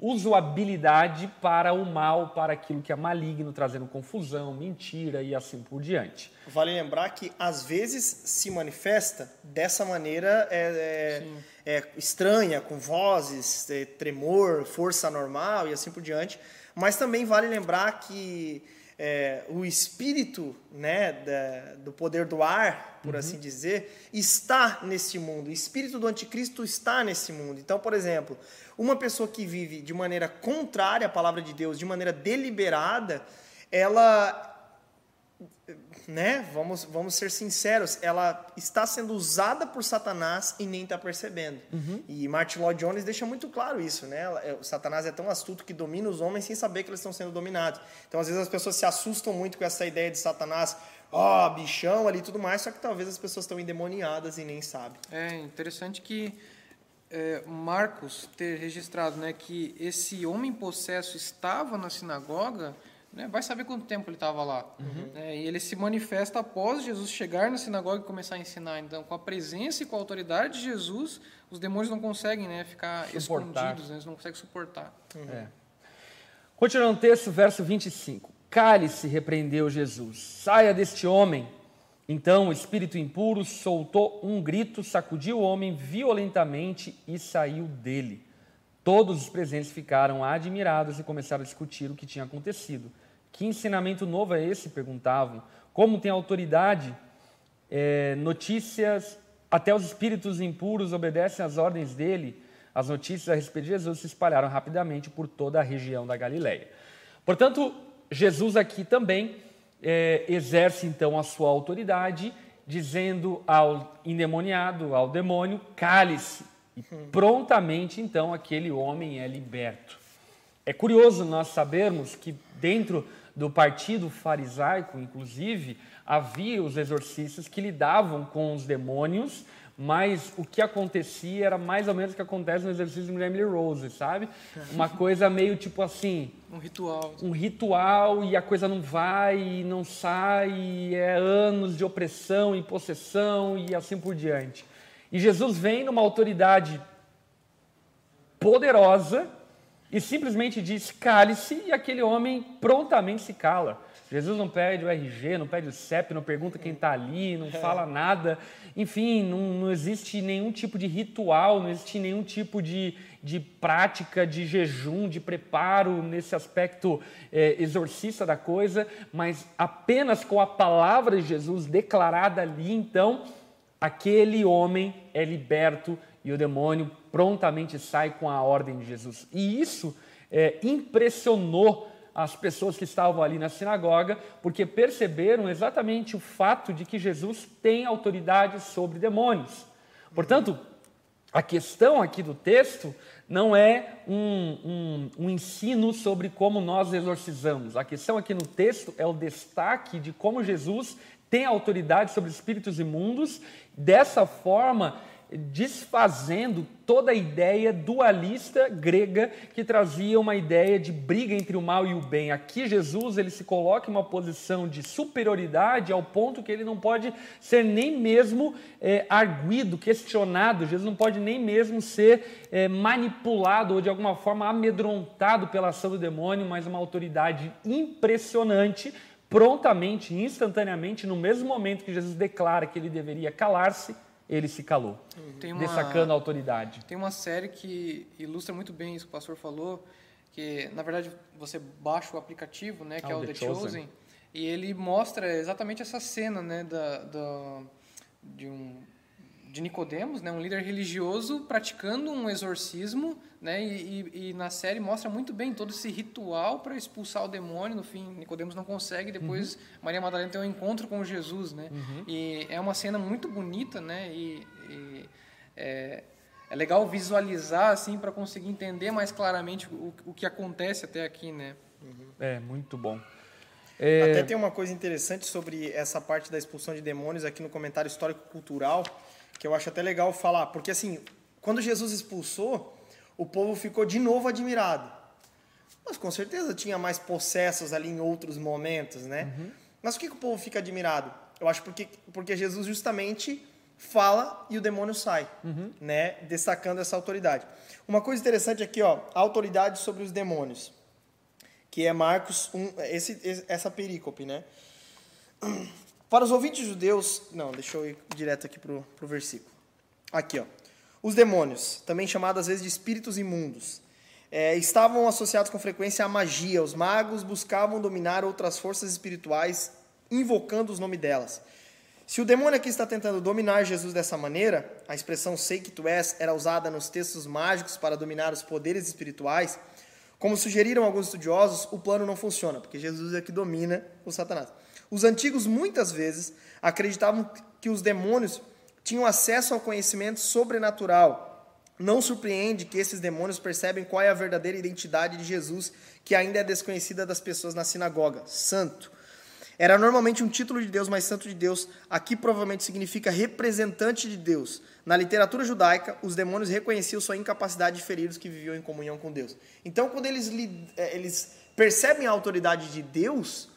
usabilidade para o mal, para aquilo que é maligno, trazendo confusão, mentira e assim por diante. Vale lembrar que às vezes se manifesta dessa maneira é, é- é estranha, com vozes, é, tremor, força normal e assim por diante. Mas também vale lembrar que é, o espírito né, da- do poder do ar, por assim dizer, está nesse mundo. O espírito do anticristo está nesse mundo. Então, por exemplo, uma pessoa que vive de maneira contrária à palavra de Deus, de maneira deliberada, ela né? Vamos, vamos ser sinceros, ela está sendo usada por Satanás e nem está percebendo. E Martin Lloyd Jones deixa muito claro isso, né? É, O Satanás é tão astuto que domina os homens sem saber que eles estão sendo dominados. Então, às vezes as pessoas se assustam muito com essa ideia de Satanás, ó, bichão ali e tudo mais, só que talvez as pessoas estão endemoniadas e nem sabem. É interessante que é, Marcos ter registrado né, que esse homem possesso estava na sinagoga, né, vai saber quanto tempo ele estava lá. né, e ele se manifesta após Jesus chegar na sinagoga e começar a ensinar. Então, com a presença e com a autoridade de Jesus, os demônios não conseguem né, ficar Suportar. escondidos, né, eles não conseguem suportar. É. Continuando o texto, verso 25. Cale-se, repreendeu Jesus. Saia deste homem. Então o espírito impuro soltou um grito, sacudiu o homem violentamente e saiu dele. Todos os presentes ficaram admirados e começaram a discutir o que tinha acontecido. Que ensinamento novo é esse? perguntavam. Como tem autoridade? É, notícias, até os espíritos impuros obedecem às ordens dele. As notícias a respeito de Jesus se espalharam rapidamente por toda a região da Galileia. Portanto, Jesus aqui também é, exerce então a sua autoridade, dizendo ao endemoniado, ao demônio, cale-se. E prontamente então aquele homem é liberto. é curioso nós sabermos que dentro do partido farisaico, inclusive, havia os exorcistas que lidavam com os demônios, mas o que acontecia era mais ou menos o que acontece no exercício de Emily Rose, sabe? Uma coisa meio tipo assim. Um ritual. Um ritual e a coisa não vai e não sai, e é anos de opressão e possessão e assim por diante. E Jesus vem numa autoridade poderosa e simplesmente diz: cale-se, e aquele homem prontamente se cala. Jesus não pede o RG, não pede o CEP, não pergunta quem está ali, não fala nada. Enfim, não, não, existe nenhum tipo de ritual, não existe nenhum tipo de, de prática de jejum, de preparo nesse aspecto é, exorcista da coisa, mas apenas com a palavra de Jesus declarada ali, então, aquele homem é liberto e o demônio prontamente sai com a ordem de Jesus. E isso é, impressionou as pessoas que estavam ali na sinagoga, porque perceberam exatamente o fato de que Jesus tem autoridade sobre demônios. Portanto, a questão aqui do texto não é um, um, um, ensino sobre como nós exorcizamos. A questão aqui no texto é o destaque de como Jesus tem autoridade sobre espíritos imundos. Dessa forma, desfazendo toda a ideia dualista grega que trazia uma ideia de briga entre o mal e o bem. Aqui Jesus ele se coloca em uma posição de superioridade ao ponto que ele não pode ser nem mesmo é, arguido, questionado. Jesus não pode nem mesmo ser é, manipulado ou de alguma forma amedrontado pela ação do demônio, mas uma autoridade impressionante prontamente, instantaneamente, no mesmo momento que Jesus declara que ele deveria calar-se, ele se calou, uma, destacando a autoridade. Tem uma série que ilustra muito bem isso que o pastor falou, que na verdade você baixa o aplicativo, né, que ah, é o The, The Chosen, Chosen, e ele mostra exatamente essa cena, né, da, da de um de Nicodemos, né, um líder religioso praticando um exorcismo, né, e, e, e, na série mostra muito bem todo esse ritual para expulsar o demônio. No fim, Nicodemos não consegue. Depois uhum. Maria Madalena tem um encontro com Jesus, né? Uhum. E é uma cena muito bonita, né? E, e é, é, legal visualizar assim para conseguir entender mais claramente o, o que acontece até aqui, né? Uhum. É muito bom. É... Até tem uma coisa interessante sobre essa parte da expulsão de demônios aqui no comentário histórico-cultural que eu acho até legal falar, porque assim, quando Jesus expulsou, o povo ficou de novo admirado. Mas com certeza tinha mais possessos ali em outros momentos, né? Uhum. Mas por que, que o povo fica admirado? Eu acho porque, porque Jesus justamente fala e o demônio sai, uhum. né? Destacando essa autoridade. Uma coisa interessante aqui, ó, a autoridade sobre os demônios, que é Marcos 1, esse, essa perícope, né? Para os ouvintes judeus, não, deixa eu ir direto aqui para o versículo. Aqui, ó. Os demônios, também chamados às vezes de espíritos imundos, é, estavam associados com frequência à magia. Os magos buscavam dominar outras forças espirituais, invocando os nomes delas. Se o demônio aqui está tentando dominar Jesus dessa maneira, a expressão sei que tu és era usada nos textos mágicos para dominar os poderes espirituais, como sugeriram alguns estudiosos, o plano não funciona, porque Jesus é que domina o Satanás. Os antigos muitas vezes acreditavam que os demônios tinham acesso ao conhecimento sobrenatural. Não surpreende que esses demônios percebem qual é a verdadeira identidade de Jesus, que ainda é desconhecida das pessoas na sinagoga: santo. Era normalmente um título de Deus, mas santo de Deus aqui provavelmente significa representante de Deus. Na literatura judaica, os demônios reconheciam sua incapacidade de ferir os que viviam em comunhão com Deus. Então, quando eles, eh, eles percebem a autoridade de Deus,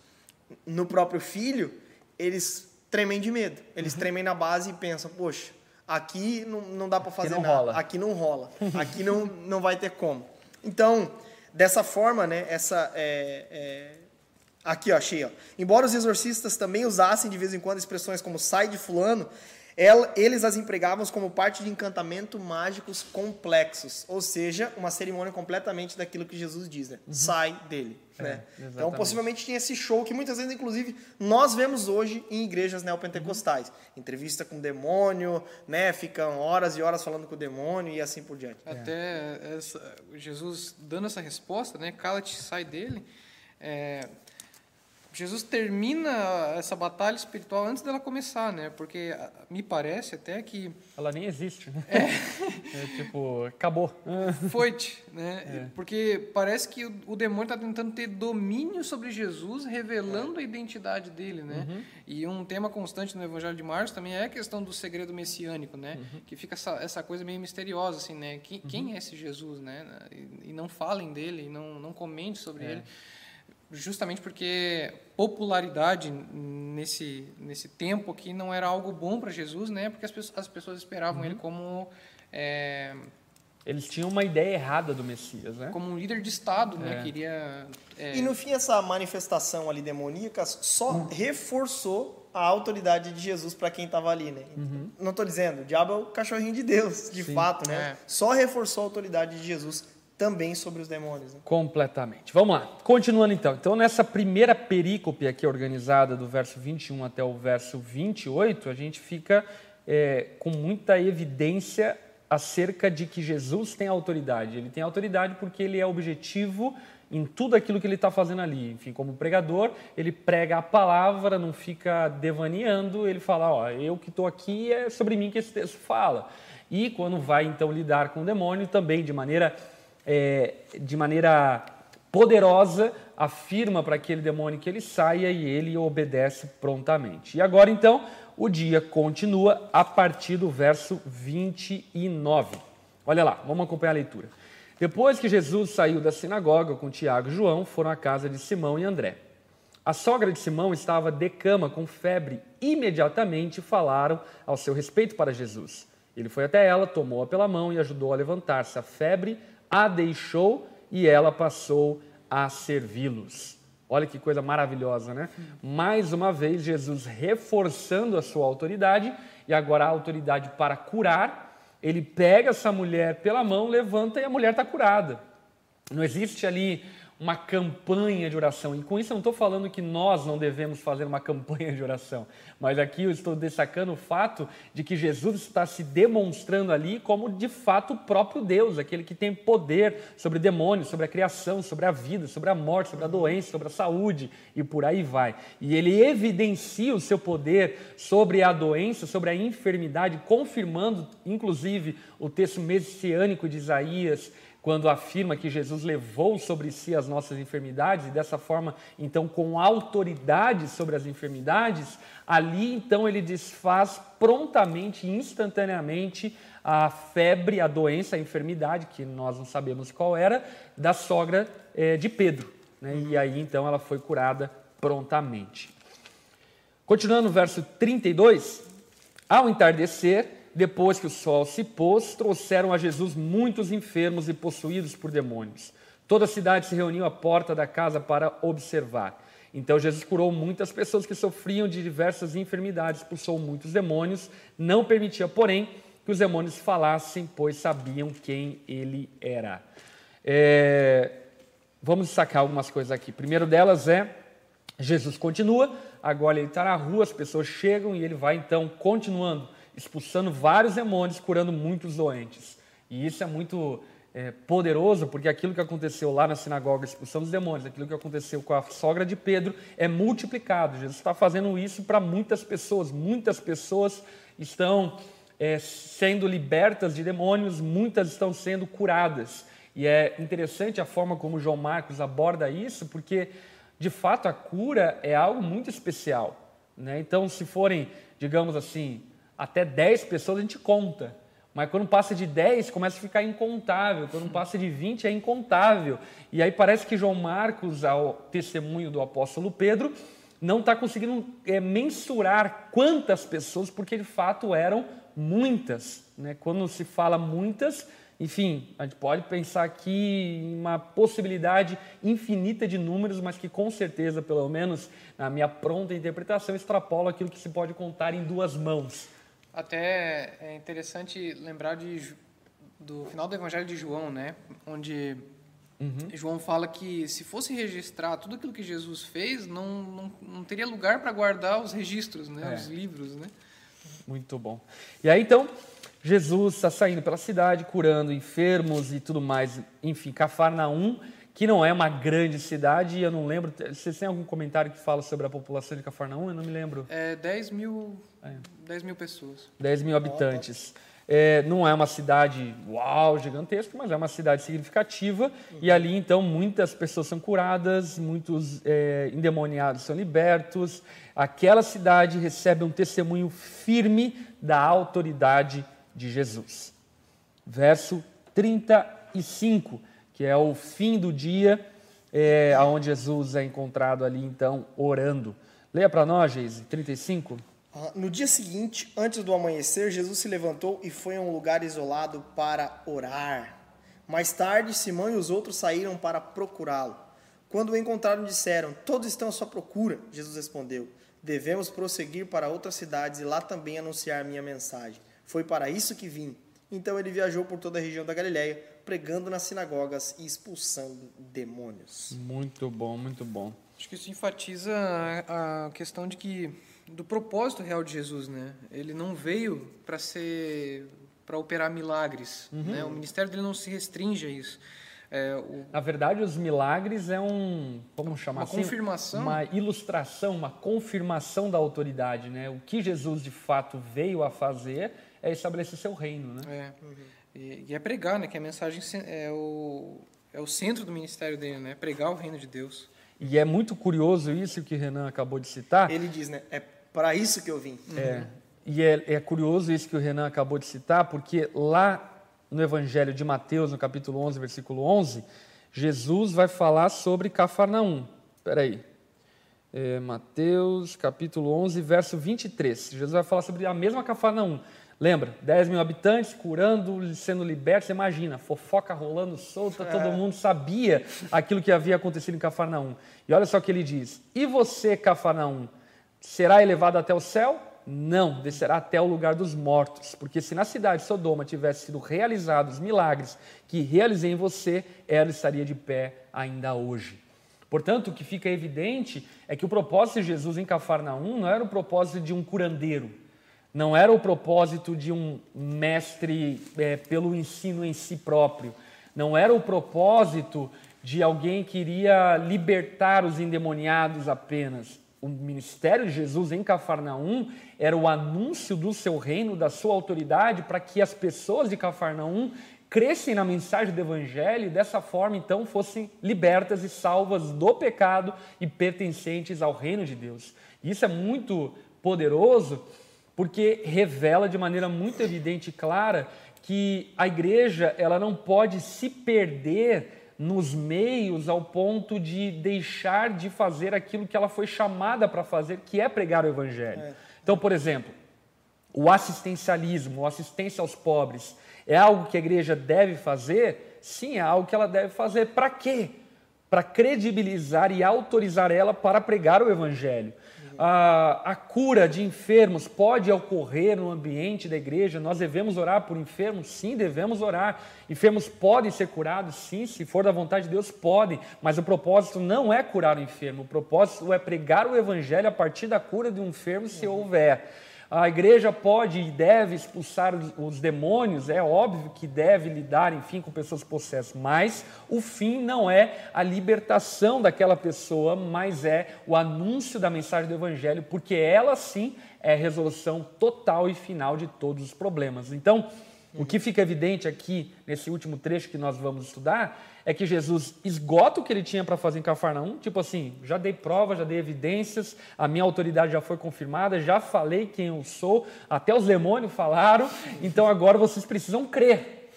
no próprio filho, eles tremem de medo. Eles uhum. tremem na base e pensam, poxa, aqui não, não dá para fazer aqui nada. Rola. Aqui não rola. aqui não, não vai ter como. Então, dessa forma, né, essa... É, é... Aqui, ó, achei, ó. Embora os exorcistas também usassem de vez em quando expressões como sai de fulano, eles as empregavam como parte de encantamento mágicos complexos, ou seja, uma cerimônia completamente daquilo que Jesus diz, né? Uhum. Sai dele. É, né? Então, possivelmente tinha esse show que muitas vezes, inclusive, nós vemos hoje em igrejas neopentecostais. Uhum. Entrevista com o demônio, né? Ficam horas e horas falando com o demônio e assim por diante. Até essa, Jesus dando essa resposta, né? Cala-te, sai dele. É, Jesus termina essa batalha espiritual antes dela começar, né? Porque me parece até que ela nem existe, né? É, é tipo, acabou. Foi-te, né? É. Porque parece que o, demônio está tentando ter domínio sobre Jesus, revelando a identidade dele, né? Uhum. E um tema constante no Evangelho de Marcos também é a questão do segredo messiânico, né? Uhum. Que fica essa, essa coisa meio misteriosa, assim, né? Quem, uhum. quem é esse Jesus, né? E, e, não falem dele, não, não comente sobre é. ele justamente porque popularidade nesse nesse tempo aqui não era algo bom para Jesus, né? Porque as pessoas, as pessoas esperavam uhum. ele como é, eles tinham uma ideia errada do Messias, né? Como um líder de Estado, né? é. né? Queria. É... E no fim essa manifestação ali demoníaca só uhum. reforçou a autoridade de Jesus para quem estava ali, né? Uhum. Não estou dizendo, o diabo é o cachorrinho de Deus, de Sim. fato, né? É. Só reforçou a autoridade de Jesus também sobre os demônios. Né? Completamente. Vamos lá. Continuando então. Então, nessa primeira perícope aqui organizada, do verso 21 até o verso 28, a gente fica é, com muita evidência acerca de que Jesus tem autoridade. Ele tem autoridade porque ele é objetivo em tudo aquilo que ele está fazendo ali. Enfim, como pregador, ele prega a palavra, não fica devaneando, ele fala, ó, eu que estou aqui, é sobre mim que esse texto fala. E quando vai então lidar com o demônio, também de maneira é, de maneira poderosa, afirma para aquele demônio que ele saia e ele obedece prontamente. E agora então, o dia continua a partir do verso 29. Olha lá, vamos acompanhar a leitura. Depois que Jesus saiu da sinagoga com Tiago e João, foram à casa de Simão e André. A sogra de Simão estava de cama com febre. Imediatamente falaram ao seu respeito para Jesus. Ele foi até ela, tomou-a pela mão e ajudou a levantar-se. A febre a deixou e ela passou a servi-los. Olha que coisa maravilhosa, né? Mais uma vez, Jesus reforçando a sua autoridade e agora a autoridade para curar. Ele pega essa mulher pela mão, levanta e a mulher está curada. Não existe ali uma campanha de oração. E com isso eu não estou falando que nós não devemos fazer uma campanha de oração, mas aqui eu estou destacando o fato de que Jesus está se demonstrando ali como de fato o próprio Deus, aquele que tem poder sobre demônios, sobre a criação, sobre a vida, sobre a morte, sobre a doença, sobre a saúde e por aí vai. E ele evidencia o seu poder sobre a doença, sobre a enfermidade, confirmando inclusive o texto messiânico de Isaías quando afirma que Jesus levou sobre si as nossas enfermidades e dessa forma, então, com autoridade sobre as enfermidades, ali então ele desfaz prontamente, instantaneamente, a febre, a doença, a enfermidade, que nós não sabemos qual era, da sogra é, de Pedro. Né? E aí então ela foi curada prontamente. Continuando no verso 32, ao entardecer, depois que o sol se pôs, trouxeram a Jesus muitos enfermos e possuídos por demônios. Toda a cidade se reuniu à porta da casa para observar. Então Jesus curou muitas pessoas que sofriam de diversas enfermidades, expulsou muitos demônios, não permitia, porém, que os demônios falassem, pois sabiam quem ele era. É... Vamos sacar algumas coisas aqui. Primeiro delas é Jesus continua, agora ele está na rua, as pessoas chegam e ele vai então continuando expulsando vários demônios, curando muitos doentes. E isso é muito é, poderoso, porque aquilo que aconteceu lá na sinagoga, expulsando os demônios, aquilo que aconteceu com a sogra de Pedro, é multiplicado. Jesus está fazendo isso para muitas pessoas. Muitas pessoas estão é, sendo libertas de demônios, muitas estão sendo curadas. E é interessante a forma como João Marcos aborda isso, porque de fato a cura é algo muito especial. Né? Então, se forem, digamos assim, até 10 pessoas a gente conta. Mas quando passa de 10, começa a ficar incontável. Quando passa de 20, é incontável. E aí parece que João Marcos, ao testemunho do apóstolo Pedro, não está conseguindo é, mensurar quantas pessoas, porque de fato eram muitas. Né? Quando se fala muitas, enfim, a gente pode pensar aqui em uma possibilidade infinita de números, mas que com certeza, pelo menos na minha pronta interpretação, extrapola aquilo que se pode contar em duas mãos. Até é interessante lembrar de, do final do Evangelho de João, né? Onde uhum. João fala que se fosse registrar tudo aquilo que Jesus fez, não, não, não teria lugar para guardar os registros, né? É. Os livros, né? Muito bom. E aí, então, Jesus está saindo pela cidade, curando enfermos e tudo mais. Enfim, Cafarnaum, que não é uma grande cidade, e eu não lembro. Vocês têm algum comentário que fala sobre a população de Cafarnaum? Eu não me lembro. É 10 mil, 10 mil pessoas. 10 mil habitantes. É, não é uma cidade uau, gigantesca, mas é uma cidade significativa. E ali, então, muitas pessoas são curadas, muitos é, endemoniados são libertos. Aquela cidade recebe um testemunho firme da autoridade de Jesus. Verso 35, que é o fim do dia, é, onde Jesus é encontrado ali, então, orando. Leia para nós, Geise, 35. Ah, No dia seguinte, antes do amanhecer, Jesus se levantou e foi a um lugar isolado para orar. Mais tarde, Simão e os outros saíram para procurá-lo. Quando o encontraram, disseram: Todos estão à sua procura. Jesus respondeu: Devemos prosseguir para outras cidades e lá também anunciar minha mensagem. Foi para isso que vim. Então ele viajou por toda a região da Galiléia, pregando nas sinagogas e expulsando demônios. Muito bom, muito bom. Acho que isso enfatiza a, a questão de que do propósito real de Jesus, né? Ele não veio para ser para operar milagres, né? O ministério dele não se restringe a isso. É, o, Na verdade, os milagres é um, vamos chamar Uma assim, confirmação. uma ilustração, uma confirmação da autoridade, né? O que Jesus de fato veio a fazer é estabelecer seu reino, né? é, e, e é pregar, né? Que a mensagem é o é o centro do ministério dele, né? Pregar o reino de Deus. E é muito curioso isso que o Renan acabou de citar. Ele diz, né? É para isso que eu vim. É, e é, é curioso isso que o Renan acabou de citar, porque lá no Evangelho de Mateus, no capítulo 11, versículo 11, Jesus vai falar sobre Cafarnaum. Espera aí. É, Mateus, capítulo 11, verso 23. Jesus vai falar sobre a mesma Cafarnaum. Lembra? 10 mil habitantes, curando, sendo libertos. Você imagina, fofoca rolando solta, todo mundo sabia aquilo que havia acontecido em Cafarnaum. E olha só o que ele diz. E você, Cafarnaum, será elevado até o céu? Não, descerá até o lugar dos mortos. Porque se na cidade de Sodoma tivessem sido realizados milagres que realizei em você, ela estaria de pé ainda hoje. Portanto, o que fica evidente é que o propósito de Jesus em Cafarnaum não era o propósito de um curandeiro, não era o propósito de um mestre é, pelo ensino em si próprio, não era o propósito de alguém que iria libertar os endemoniados apenas. O ministério de Jesus em Cafarnaum era o anúncio do seu reino, da sua autoridade, para que as pessoas de Cafarnaum crescem na mensagem do Evangelho e dessa forma então fossem libertas e salvas do pecado e pertencentes ao reino de Deus. Isso é muito poderoso porque revela de maneira muito evidente e clara que a igreja ela não pode se perder nos meios ao ponto de deixar de fazer aquilo que ela foi chamada para fazer, que é pregar o evangelho. Então, por exemplo, o assistencialismo, a assistência aos pobres, é algo que a igreja deve fazer? Sim, é algo que ela deve fazer. Para quê? Para credibilizar e autorizar ela para pregar o evangelho. A, a cura de enfermos pode ocorrer no ambiente da igreja. Nós devemos orar por enfermos? Sim, devemos orar. Enfermos podem ser curados? Sim, se for da vontade de Deus, podem. Mas o propósito não é curar o enfermo. O propósito é pregar o evangelho a partir da cura de um enfermo, se houver. A igreja pode e deve expulsar os- os demônios, é óbvio que deve lidar, enfim, com pessoas possessas, mas o fim não é a libertação daquela pessoa, mas é o anúncio da mensagem do evangelho, porque ela sim é resolução total e final de todos os problemas. Então, o que fica evidente aqui nesse último trecho que nós vamos estudar é que Jesus esgota o que ele tinha para fazer em Cafarnaum, tipo assim, já dei prova, já dei evidências, a minha autoridade já foi confirmada, já falei quem eu sou, até os demônios falaram, então agora vocês precisam crer.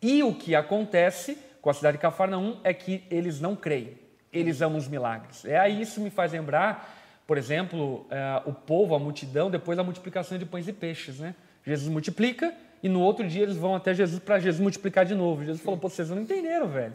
E o que acontece com a cidade de Cafarnaum é que eles não creem, eles amam os milagres. É aí isso me faz lembrar, por exemplo, eh, o povo, a multidão, depois da multiplicação de pães e peixes, né? Jesus multiplica e no outro dia eles vão até Jesus para Jesus multiplicar de novo. Jesus falou: Pô, vocês não entenderam, velho.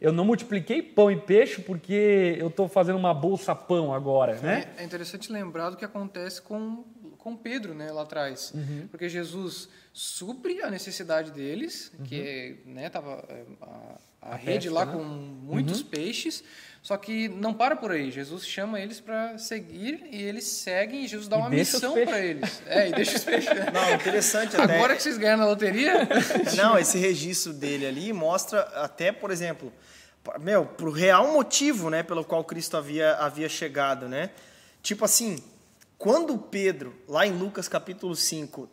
Eu não multipliquei pão e peixe porque eu estou fazendo uma bolsa pão agora, né? É, é interessante lembrar do que acontece com, com Pedro, né, lá atrás. Uhum. Porque Jesus supre a necessidade deles, Uhum. que né, tava é, a, a A rede pesca, lá né? com muitos peixes, só que não para por aí. Jesus chama eles para seguir e eles seguem e Jesus dá E uma missão para eles. É, e deixa os peixes. Não, interessante até. Agora que vocês ganharam na loteria, Não, esse registro dele ali mostra até, por exemplo, meu, pro real motivo, né, pelo qual Cristo havia, havia chegado, né? Tipo assim, quando Pedro, lá em Lucas capítulo 5,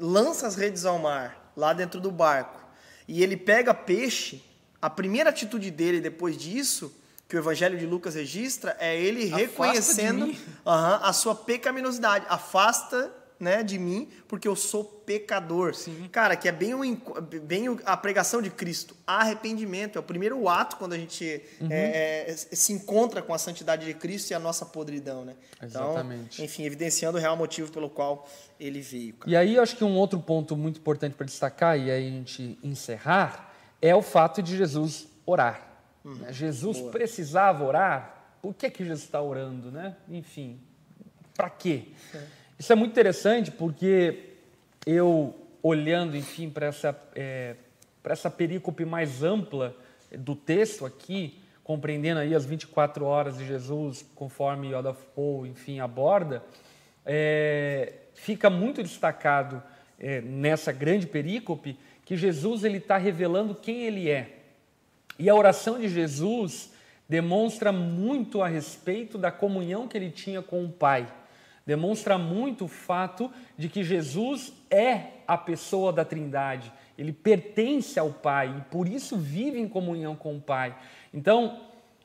lança as redes ao mar, lá dentro do barco, e ele pega peixe, a primeira atitude dele depois disso, que o Evangelho de Lucas registra, é ele Afasta reconhecendo a sua pecaminosidade. Afasta né, de mim, porque eu sou pecador. Sim. Cara, que é bem, o, bem a pregação de Cristo. Arrependimento. É o primeiro ato quando a gente Uhum. é, é, se encontra com a santidade de Cristo e a nossa podridão, né? Exatamente. Então, enfim, evidenciando o real motivo pelo qual ele veio. cara. E aí eu acho que um outro ponto muito importante para destacar, e aí a gente encerrar, é o fato de Jesus orar. Né? Jesus precisava orar. Por que, que Jesus está orando, né? Enfim, para quê? Isso é muito interessante porque eu, olhando, enfim, para essa, é, essa perícope mais ampla do texto aqui, compreendendo aí as 24 horas de Jesus, conforme Yoda Paul, enfim, aborda, é, fica muito destacado é, nessa grande perícope que Jesus ele está revelando quem ele é. E a oração de Jesus demonstra muito a respeito da comunhão que ele tinha com o Pai. Demonstra muito o fato de que Jesus é a pessoa da Trindade. Ele pertence ao Pai e por isso vive em comunhão com o Pai. Então,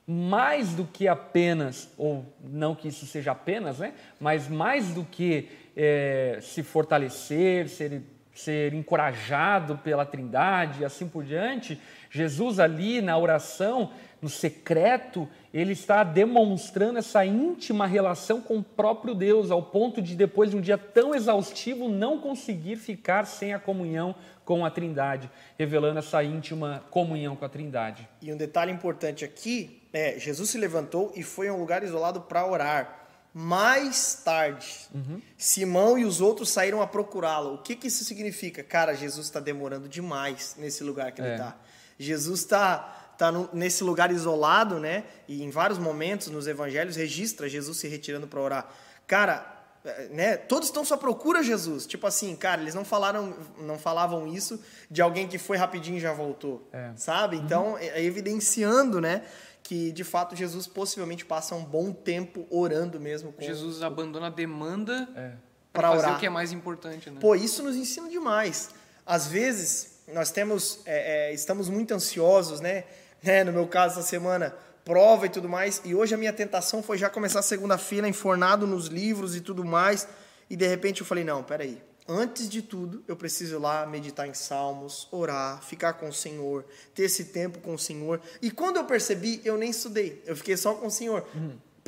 mais do que apenas, ou não que isso seja apenas, né? mas mais do que eh, se fortalecer, ser, ser encorajado pela Trindade e assim por diante, Jesus ali na oração, no secreto, ele está demonstrando essa íntima relação com o próprio Deus, ao ponto de depois de um dia tão exaustivo não conseguir ficar sem a comunhão com a Trindade, revelando essa íntima comunhão com a Trindade. E um detalhe importante aqui é: Jesus se levantou e foi a um lugar isolado para orar. Mais tarde, Simão e os outros saíram a procurá-lo. O que, que isso significa? Cara, Jesus está demorando demais nesse lugar que ele É. está. Jesus está tá no- nesse lugar isolado, né? E em vários momentos nos evangelhos registra Jesus se retirando para orar. Cara, é, né? Todos estão só procura Jesus. Tipo assim, cara, eles não falaram, não falavam isso de alguém que foi rapidinho e já voltou, É. sabe? Então, é é evidenciando, né, que de fato Jesus possivelmente passa um bom tempo orando mesmo com Jesus abandona a demanda É. Para fazer orar. o que é mais importante, né? Pô, isso nos ensina demais. Às vezes, nós temos, é, é, estamos muito ansiosos, né? né? No meu caso, essa semana, prova e tudo mais. E hoje a minha tentação foi já começar segunda-feira enfornado nos livros e tudo mais. E de repente eu falei, não, peraí. Antes de tudo, eu preciso ir lá meditar em salmos, orar, ficar com o Senhor, ter esse tempo com o Senhor. E quando eu percebi, eu nem estudei. Eu fiquei só com o Senhor.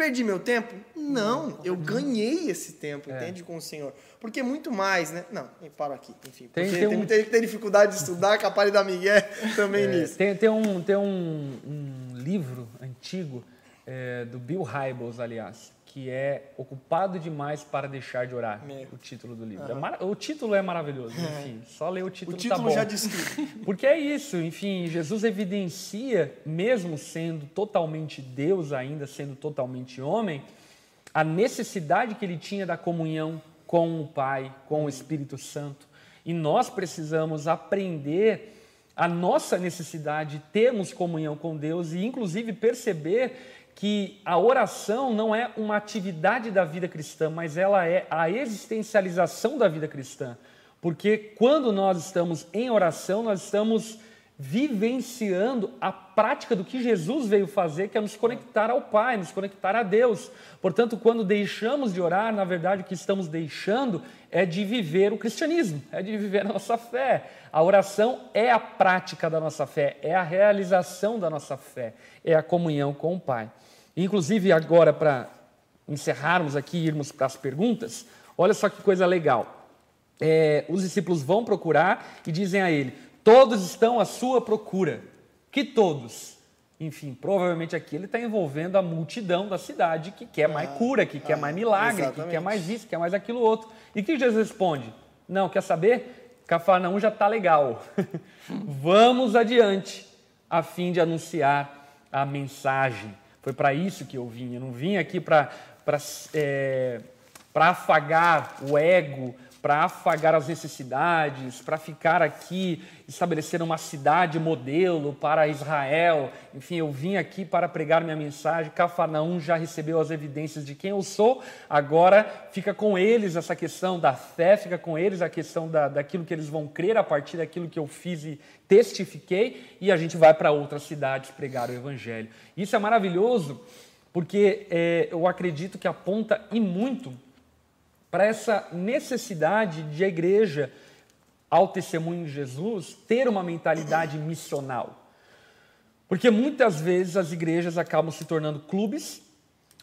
Perdi meu tempo? Não, eu ganhei esse tempo, entende? Com o Senhor. Porque muito mais, né? Não, eu paro aqui, enfim. Tem- Porque tem tem, um- muita gente que tem dificuldade de estudar, capaz de dar migué também É, nisso. tem tem, um, tem um, um livro antigo é, do Bill Hybels, aliás, que é Ocupado Demais para Deixar de Orar, Meu. o título do livro. É mara- o título é maravilhoso, enfim, só ler o O título, título tá bom. já diz tudo. Porque é isso, enfim, Jesus evidencia, mesmo sendo totalmente Deus ainda, sendo totalmente homem, a necessidade que ele tinha da comunhão com o Pai, com o Espírito Santo. E nós precisamos aprender a nossa necessidade de termos comunhão com Deus e, inclusive, perceber que a oração não é uma atividade da vida cristã, mas ela é a existencialização da vida cristã. Porque quando nós estamos em oração, nós estamos vivenciando a prática do que Jesus veio fazer, que é nos conectar ao Pai, nos conectar a Deus. Portanto, quando deixamos de orar, na verdade, o que estamos deixando é de viver o cristianismo, é de viver a nossa fé. A oração é a prática da nossa fé, é a realização da nossa fé, é a comunhão com o Pai. Inclusive, agora, para encerrarmos aqui e irmos para as perguntas, olha só que coisa legal. É, os discípulos vão procurar e dizem a ele: Todos estão à sua procura. Que todos? Enfim, provavelmente aqui ele está envolvendo a multidão da cidade que quer mais cura, que quer mais milagre, que quer exatamente. mais isso, que quer mais aquilo outro. E que Jesus responde? Não, quer saber? Cafarnaum já está legal. Vamos adiante, a fim de anunciar a mensagem. Foi para isso que eu vim. Eu não vim aqui para para afagar o ego, para afagar as necessidades, para ficar aqui, estabelecer uma cidade modelo para Israel. Enfim, eu vim aqui para pregar minha mensagem. Cafarnaum já recebeu as evidências de quem eu sou, agora fica com eles essa questão da fé, fica com eles a questão da, daquilo que eles vão crer a partir daquilo que eu fiz e testifiquei, e a gente vai para outras cidades pregar o Evangelho. Isso é maravilhoso, porque é, eu acredito que aponta e muito para essa necessidade de a igreja, ao testemunho de Jesus, ter uma mentalidade missional. Porque muitas vezes as igrejas acabam se tornando clubes,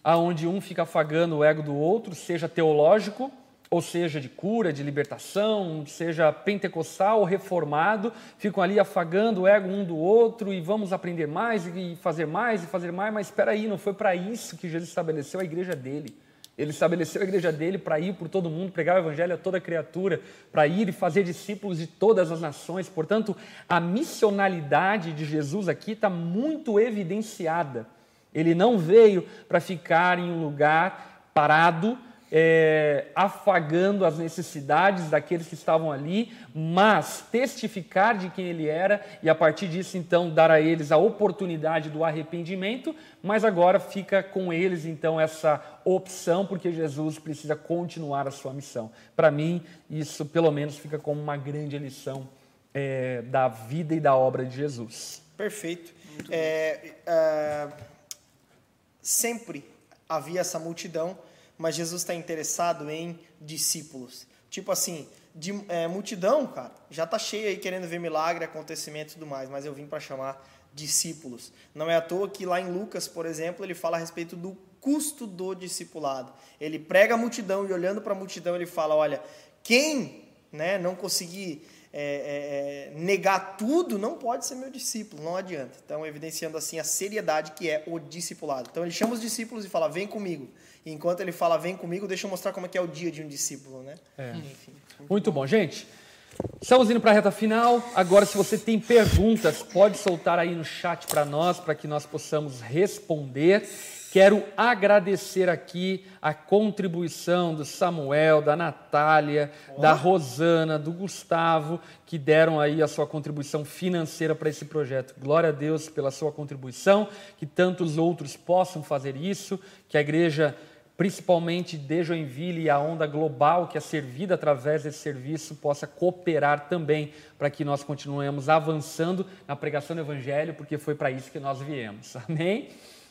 aonde um fica afagando o ego do outro, seja teológico, ou seja de cura, de libertação, seja pentecostal ou reformado, ficam ali afagando o ego um do outro e vamos aprender mais e fazer mais e fazer mais, mas espera aí, não foi para isso que Jesus estabeleceu a igreja dele. Ele estabeleceu a igreja dele para ir por todo mundo, pregar o evangelho a toda criatura, para ir e fazer discípulos de todas as nações. Portanto, a missionalidade de Jesus aqui está muito evidenciada. Ele não veio para ficar em um lugar parado, é, afagando as necessidades daqueles que estavam ali, mas testificar de quem ele era e a partir disso então dar a eles a oportunidade do arrependimento, mas agora fica com eles então essa opção porque Jesus precisa continuar a sua missão. Para mim isso pelo menos fica como uma grande lição é, da vida e da obra de Jesus. Perfeito. É, é, sempre havia essa multidão mas Jesus está interessado em discípulos. Tipo assim, de, é, multidão, cara, já tá cheia aí querendo ver milagre, acontecimento e tudo mais, mas eu vim para chamar discípulos. Não é à toa que lá em Lucas, por exemplo, ele fala a respeito do custo do discipulado. Ele prega a multidão e olhando para a multidão ele fala, olha, quem né, não conseguir é, é, é, negar tudo não pode ser meu discípulo, não adianta. Então, evidenciando assim a seriedade que é o discipulado. Então, ele chama os discípulos e fala: vem comigo. E enquanto ele fala: vem comigo, deixa eu mostrar como é que é o dia de um discípulo, né? É. Enfim, muito, muito bom. bom, gente. Estamos indo para a reta final. Agora, se você tem perguntas, pode soltar aí no chat para nós, para que nós possamos responder. Quero agradecer aqui a contribuição do Samuel, da Natália, da Rosana, do Gustavo, que deram aí a sua contribuição financeira para esse projeto. Glória a Deus pela sua contribuição, que tantos outros possam fazer isso, que a igreja, principalmente de Joinville e a onda global que é servida através desse serviço, possa cooperar também para que nós continuemos avançando na pregação do Evangelho, porque foi para isso que nós viemos. Amém?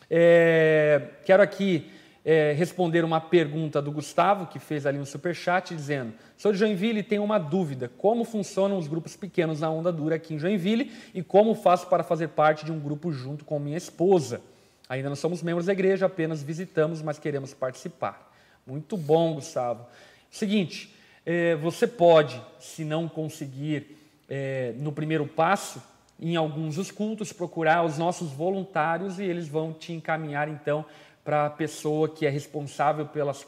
É, quero aqui é, responder uma pergunta do Gustavo, que fez ali um superchat, dizendo: Sou de Joinville e tenho uma dúvida. Como funcionam os grupos pequenos na Onda Dura aqui em Joinville e como faço para fazer parte de um grupo junto com minha esposa? Ainda não somos membros da igreja, apenas visitamos, mas queremos participar. Muito bom, Gustavo. Seguinte, é, você pode, se não conseguir é, no primeiro passo, em alguns dos cultos, procurar os nossos voluntários e eles vão te encaminhar então para a pessoa que é responsável pelas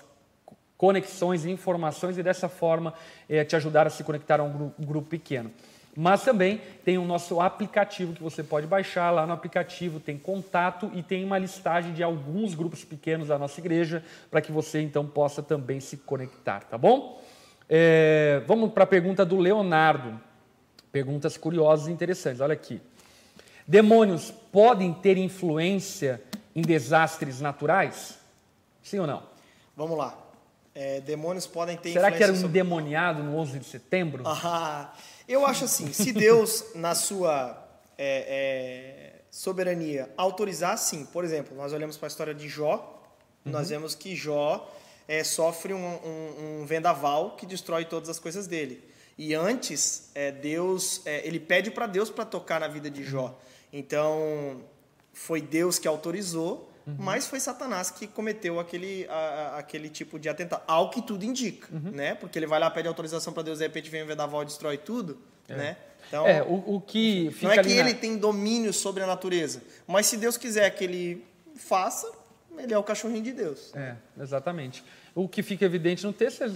conexões e informações e dessa forma é, te ajudar a se conectar a um grupo, um grupo pequeno. Mas também tem o nosso aplicativo que você pode baixar. Lá no aplicativo tem contato e tem uma listagem de alguns grupos pequenos da nossa igreja para que você então possa também se conectar, tá bom? É, vamos para a pergunta do Leonardo. Perguntas curiosas e interessantes. Olha aqui. Demônios podem ter influência em desastres naturais? Sim ou não? Vamos lá. É, demônios podem ter Será que era um sobre... endemoniado no 11 de setembro? Ah, eu acho assim, se Deus, na sua é, é, soberania, autorizar, sim. Por exemplo, nós olhamos para a história de Jó, uhum. nós vemos que Jó é, sofre um, um, um vendaval que destrói todas as coisas dele. E antes, é, Deus, é, ele pede para Deus para tocar na vida de Jó. Então, foi Deus que autorizou, uhum. mas foi Satanás que cometeu aquele, a, a, aquele tipo de atentado. Ao que tudo indica, uhum. né? Porque ele vai lá, pede autorização para Deus, de repente vem o vendaval e destrói tudo, é. né? Então, é, o, o que não é que ele tem domínio sobre a natureza, mas se Deus quiser que ele faça, ele é o cachorrinho de Deus. É, exatamente. O que fica evidente no texto é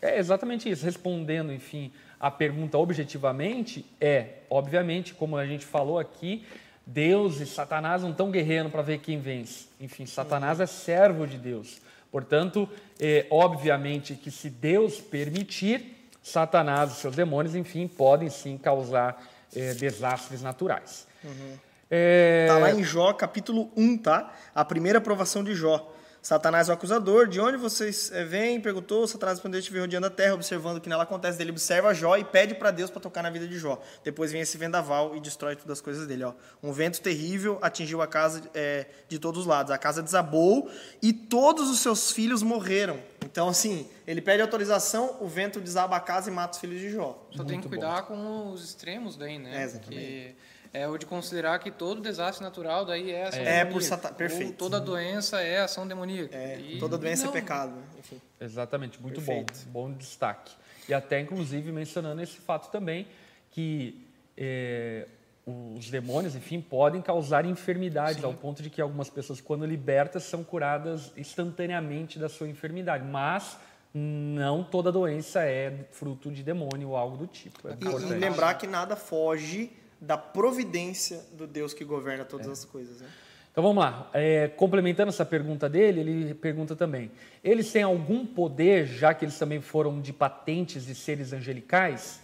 é exatamente isso. Respondendo, enfim, a pergunta objetivamente, é, obviamente, como a gente falou aqui, Deus e Satanás não estão guerreando para ver quem vence. Enfim, Satanás é servo de Deus. Portanto, é, obviamente que se Deus permitir, Satanás e seus demônios, enfim, podem sim causar é, desastres naturais. Uhum. É... Tá lá em Jó, capítulo 1, tá? A primeira aprovação de Jó. Satanás é o acusador. De onde vocês é, vêm? Perguntou. Satanás respondeu: Estive rodeando a terra, observando o que nela acontece. Ele observa Jó e pede para Deus para tocar na vida de Jó. Depois vem esse vendaval e destrói todas as coisas dele. Ó. Um vento terrível atingiu a casa é, de todos os lados. A casa desabou e todos os seus filhos morreram. Então, assim, ele pede autorização, o vento desaba a casa e mata os filhos de Jó. Só Muito tem que cuidar bom. com os extremos daí, né? É, exatamente. Que é o de considerar que todo desastre natural daí é ação é, demoníaca. por sata... Perfeito. Ou toda doença é ação demoníaca. É, e... toda doença é não... é pecado, enfim. Exatamente, muito Perfeito. bom, bom destaque. E até, inclusive, mencionando esse fato também, que é, os demônios, enfim, podem causar enfermidades, Sim. ao ponto de que algumas pessoas, quando libertas, são curadas instantaneamente da sua enfermidade. Mas não toda doença é fruto de demônio ou algo do tipo. É e, e lembrar que nada foge da providência do Deus que governa todas é. as coisas. Né? Então vamos lá. É, complementando essa pergunta dele, ele pergunta também: eles têm algum poder, já que eles também foram de patentes de seres angelicais?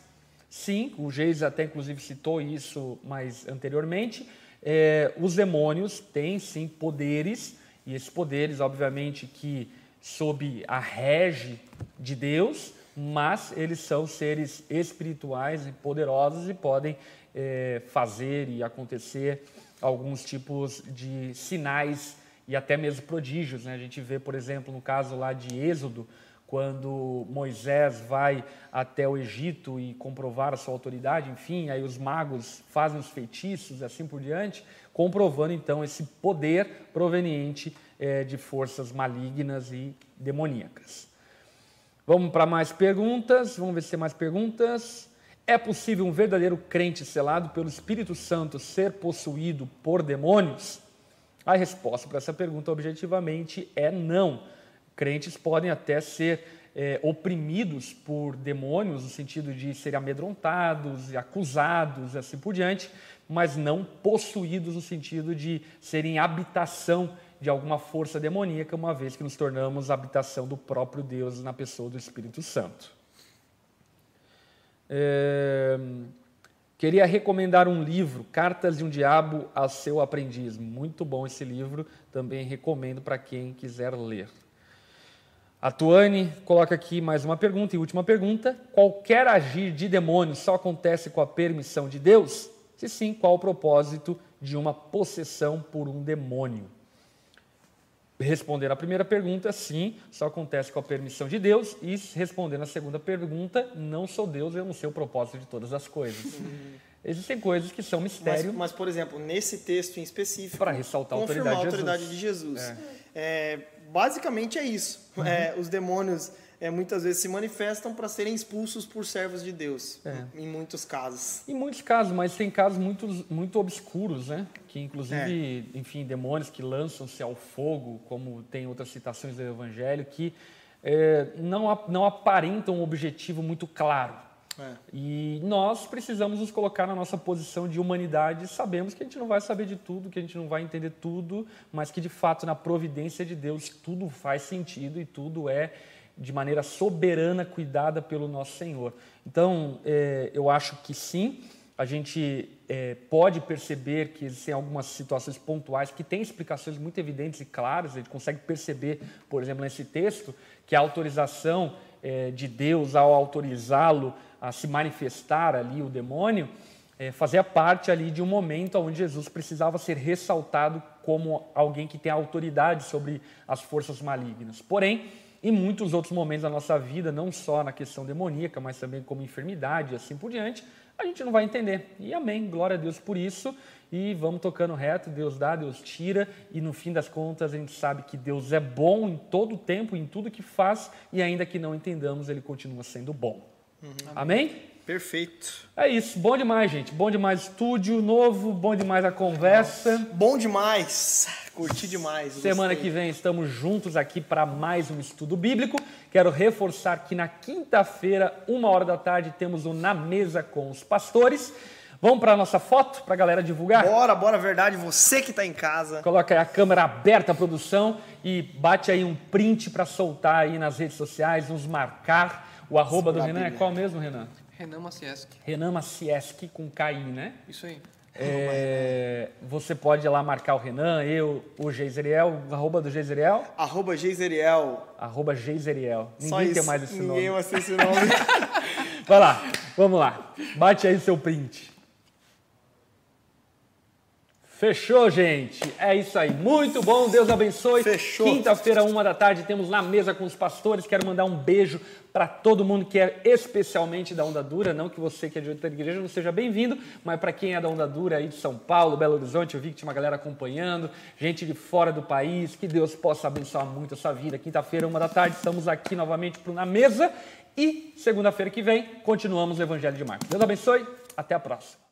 Sim, o Geis até inclusive citou isso mais anteriormente. É, os demônios têm sim poderes, e esses poderes, obviamente, que sob a rege de Deus, mas eles são seres espirituais e poderosos e podem é, fazer e acontecer alguns tipos de sinais e até mesmo prodígios. Né? A gente vê, por exemplo, no caso lá de Êxodo, quando Moisés vai até o Egito e comprovar a sua autoridade, enfim, aí os magos fazem os feitiços e assim por diante, comprovando então esse poder proveniente é, de forças malignas e demoníacas. Vamos para mais perguntas, vamos ver se tem mais perguntas. É possível um verdadeiro crente selado pelo Espírito Santo ser possuído por demônios? A resposta para essa pergunta, objetivamente, é não. Crentes podem até ser é, oprimidos por demônios, no sentido de serem amedrontados e acusados e assim por diante, mas não possuídos no sentido de serem habitação de alguma força demoníaca, uma vez que nos tornamos habitação do próprio Deus na pessoa do Espírito Santo. É, queria recomendar um livro, Cartas de um Diabo a Seu Aprendiz. Muito bom esse livro, também recomendo para quem quiser ler. A Tuane coloca aqui mais uma pergunta e última pergunta. Qualquer agir de demônio só acontece com a permissão de Deus? Se sim, qual o propósito de uma possessão por um demônio? Responder a primeira pergunta, sim, só acontece com a permissão de Deus. E respondendo a segunda pergunta, não sou Deus, eu não sei o propósito de todas as coisas. Uhum. Existem coisas que são mistério. Mas, mas, por exemplo, nesse texto em específico, para ressaltar a autoridade, a autoridade de Jesus. De Jesus. É. É, basicamente é isso. Uhum. É, os demônios é, muitas vezes se manifestam para serem expulsos por servos de Deus, é. em muitos casos. Em muitos casos, mas tem casos muito, muito obscuros, né? Que inclusive, é. enfim, demônios que lançam-se ao fogo, como tem outras citações do Evangelho, que é, não, não aparentam um objetivo muito claro. É. E nós precisamos nos colocar na nossa posição de humanidade. Sabemos que a gente não vai saber de tudo, que a gente não vai entender tudo, mas que de fato, na providência de Deus, tudo faz sentido e tudo é de maneira soberana, cuidada pelo nosso Senhor. Então, é, eu acho que sim, a gente é, pode perceber que existem algumas situações pontuais que têm explicações muito evidentes e claras, a gente consegue perceber, por exemplo, nesse texto, que a autorização é, de Deus ao autorizá-lo a se manifestar ali, o demônio, é, fazia parte ali de um momento onde Jesus precisava ser ressaltado como alguém que tem autoridade sobre as forças malignas. Porém, em muitos outros momentos da nossa vida, não só na questão demoníaca, mas também como enfermidade e assim por diante, a gente não vai entender. E amém, glória a Deus por isso. E vamos tocando reto, Deus dá, Deus tira, e no fim das contas a gente sabe que Deus é bom em todo o tempo, em tudo que faz, e ainda que não entendamos, Ele continua sendo bom. Uhum. Amém? Perfeito. É isso, bom demais, gente. Bom demais estúdio novo, bom demais a conversa. Nossa. Bom demais. Curti demais. Semana gostei. que vem estamos juntos aqui para mais um estudo bíblico. Quero reforçar que na quinta-feira, uma hora da tarde, temos o Na Mesa com os Pastores. Vamos para a nossa foto, para a galera divulgar? Bora, bora, verdade. Você que está em casa. Coloca aí a câmera aberta, a produção, e bate aí um print para soltar aí nas redes sociais, nos marcar O arroba do Renan é qual mesmo, Renan? Renan Macieski. Renan Macieski com KI, né? Isso aí. É, você pode ir lá marcar o Renan, eu, o Geiseriel, arroba do Geiseriel, Arroba Geiseriel. arroba Geiseriel. Ninguém tem isso. mais esse Ninguém nome. mais tem esse nome. Vai lá, vamos lá. Bate aí seu print. Fechou, gente. É isso aí. Muito bom. Deus abençoe. Fechou. Quinta-feira, uma da tarde, temos na mesa com os pastores. Quero mandar um beijo para todo mundo que é especialmente da Onda Dura. Não que você que é de outra igreja não seja bem-vindo, mas para quem é da Onda Dura aí de São Paulo, Belo Horizonte, eu vi que tinha uma galera acompanhando, gente de fora do país. Que Deus possa abençoar muito essa vida. Quinta-feira, uma da tarde, estamos aqui novamente pro na mesa. E segunda-feira que vem, continuamos o Evangelho de Marcos. Deus abençoe. Até a próxima.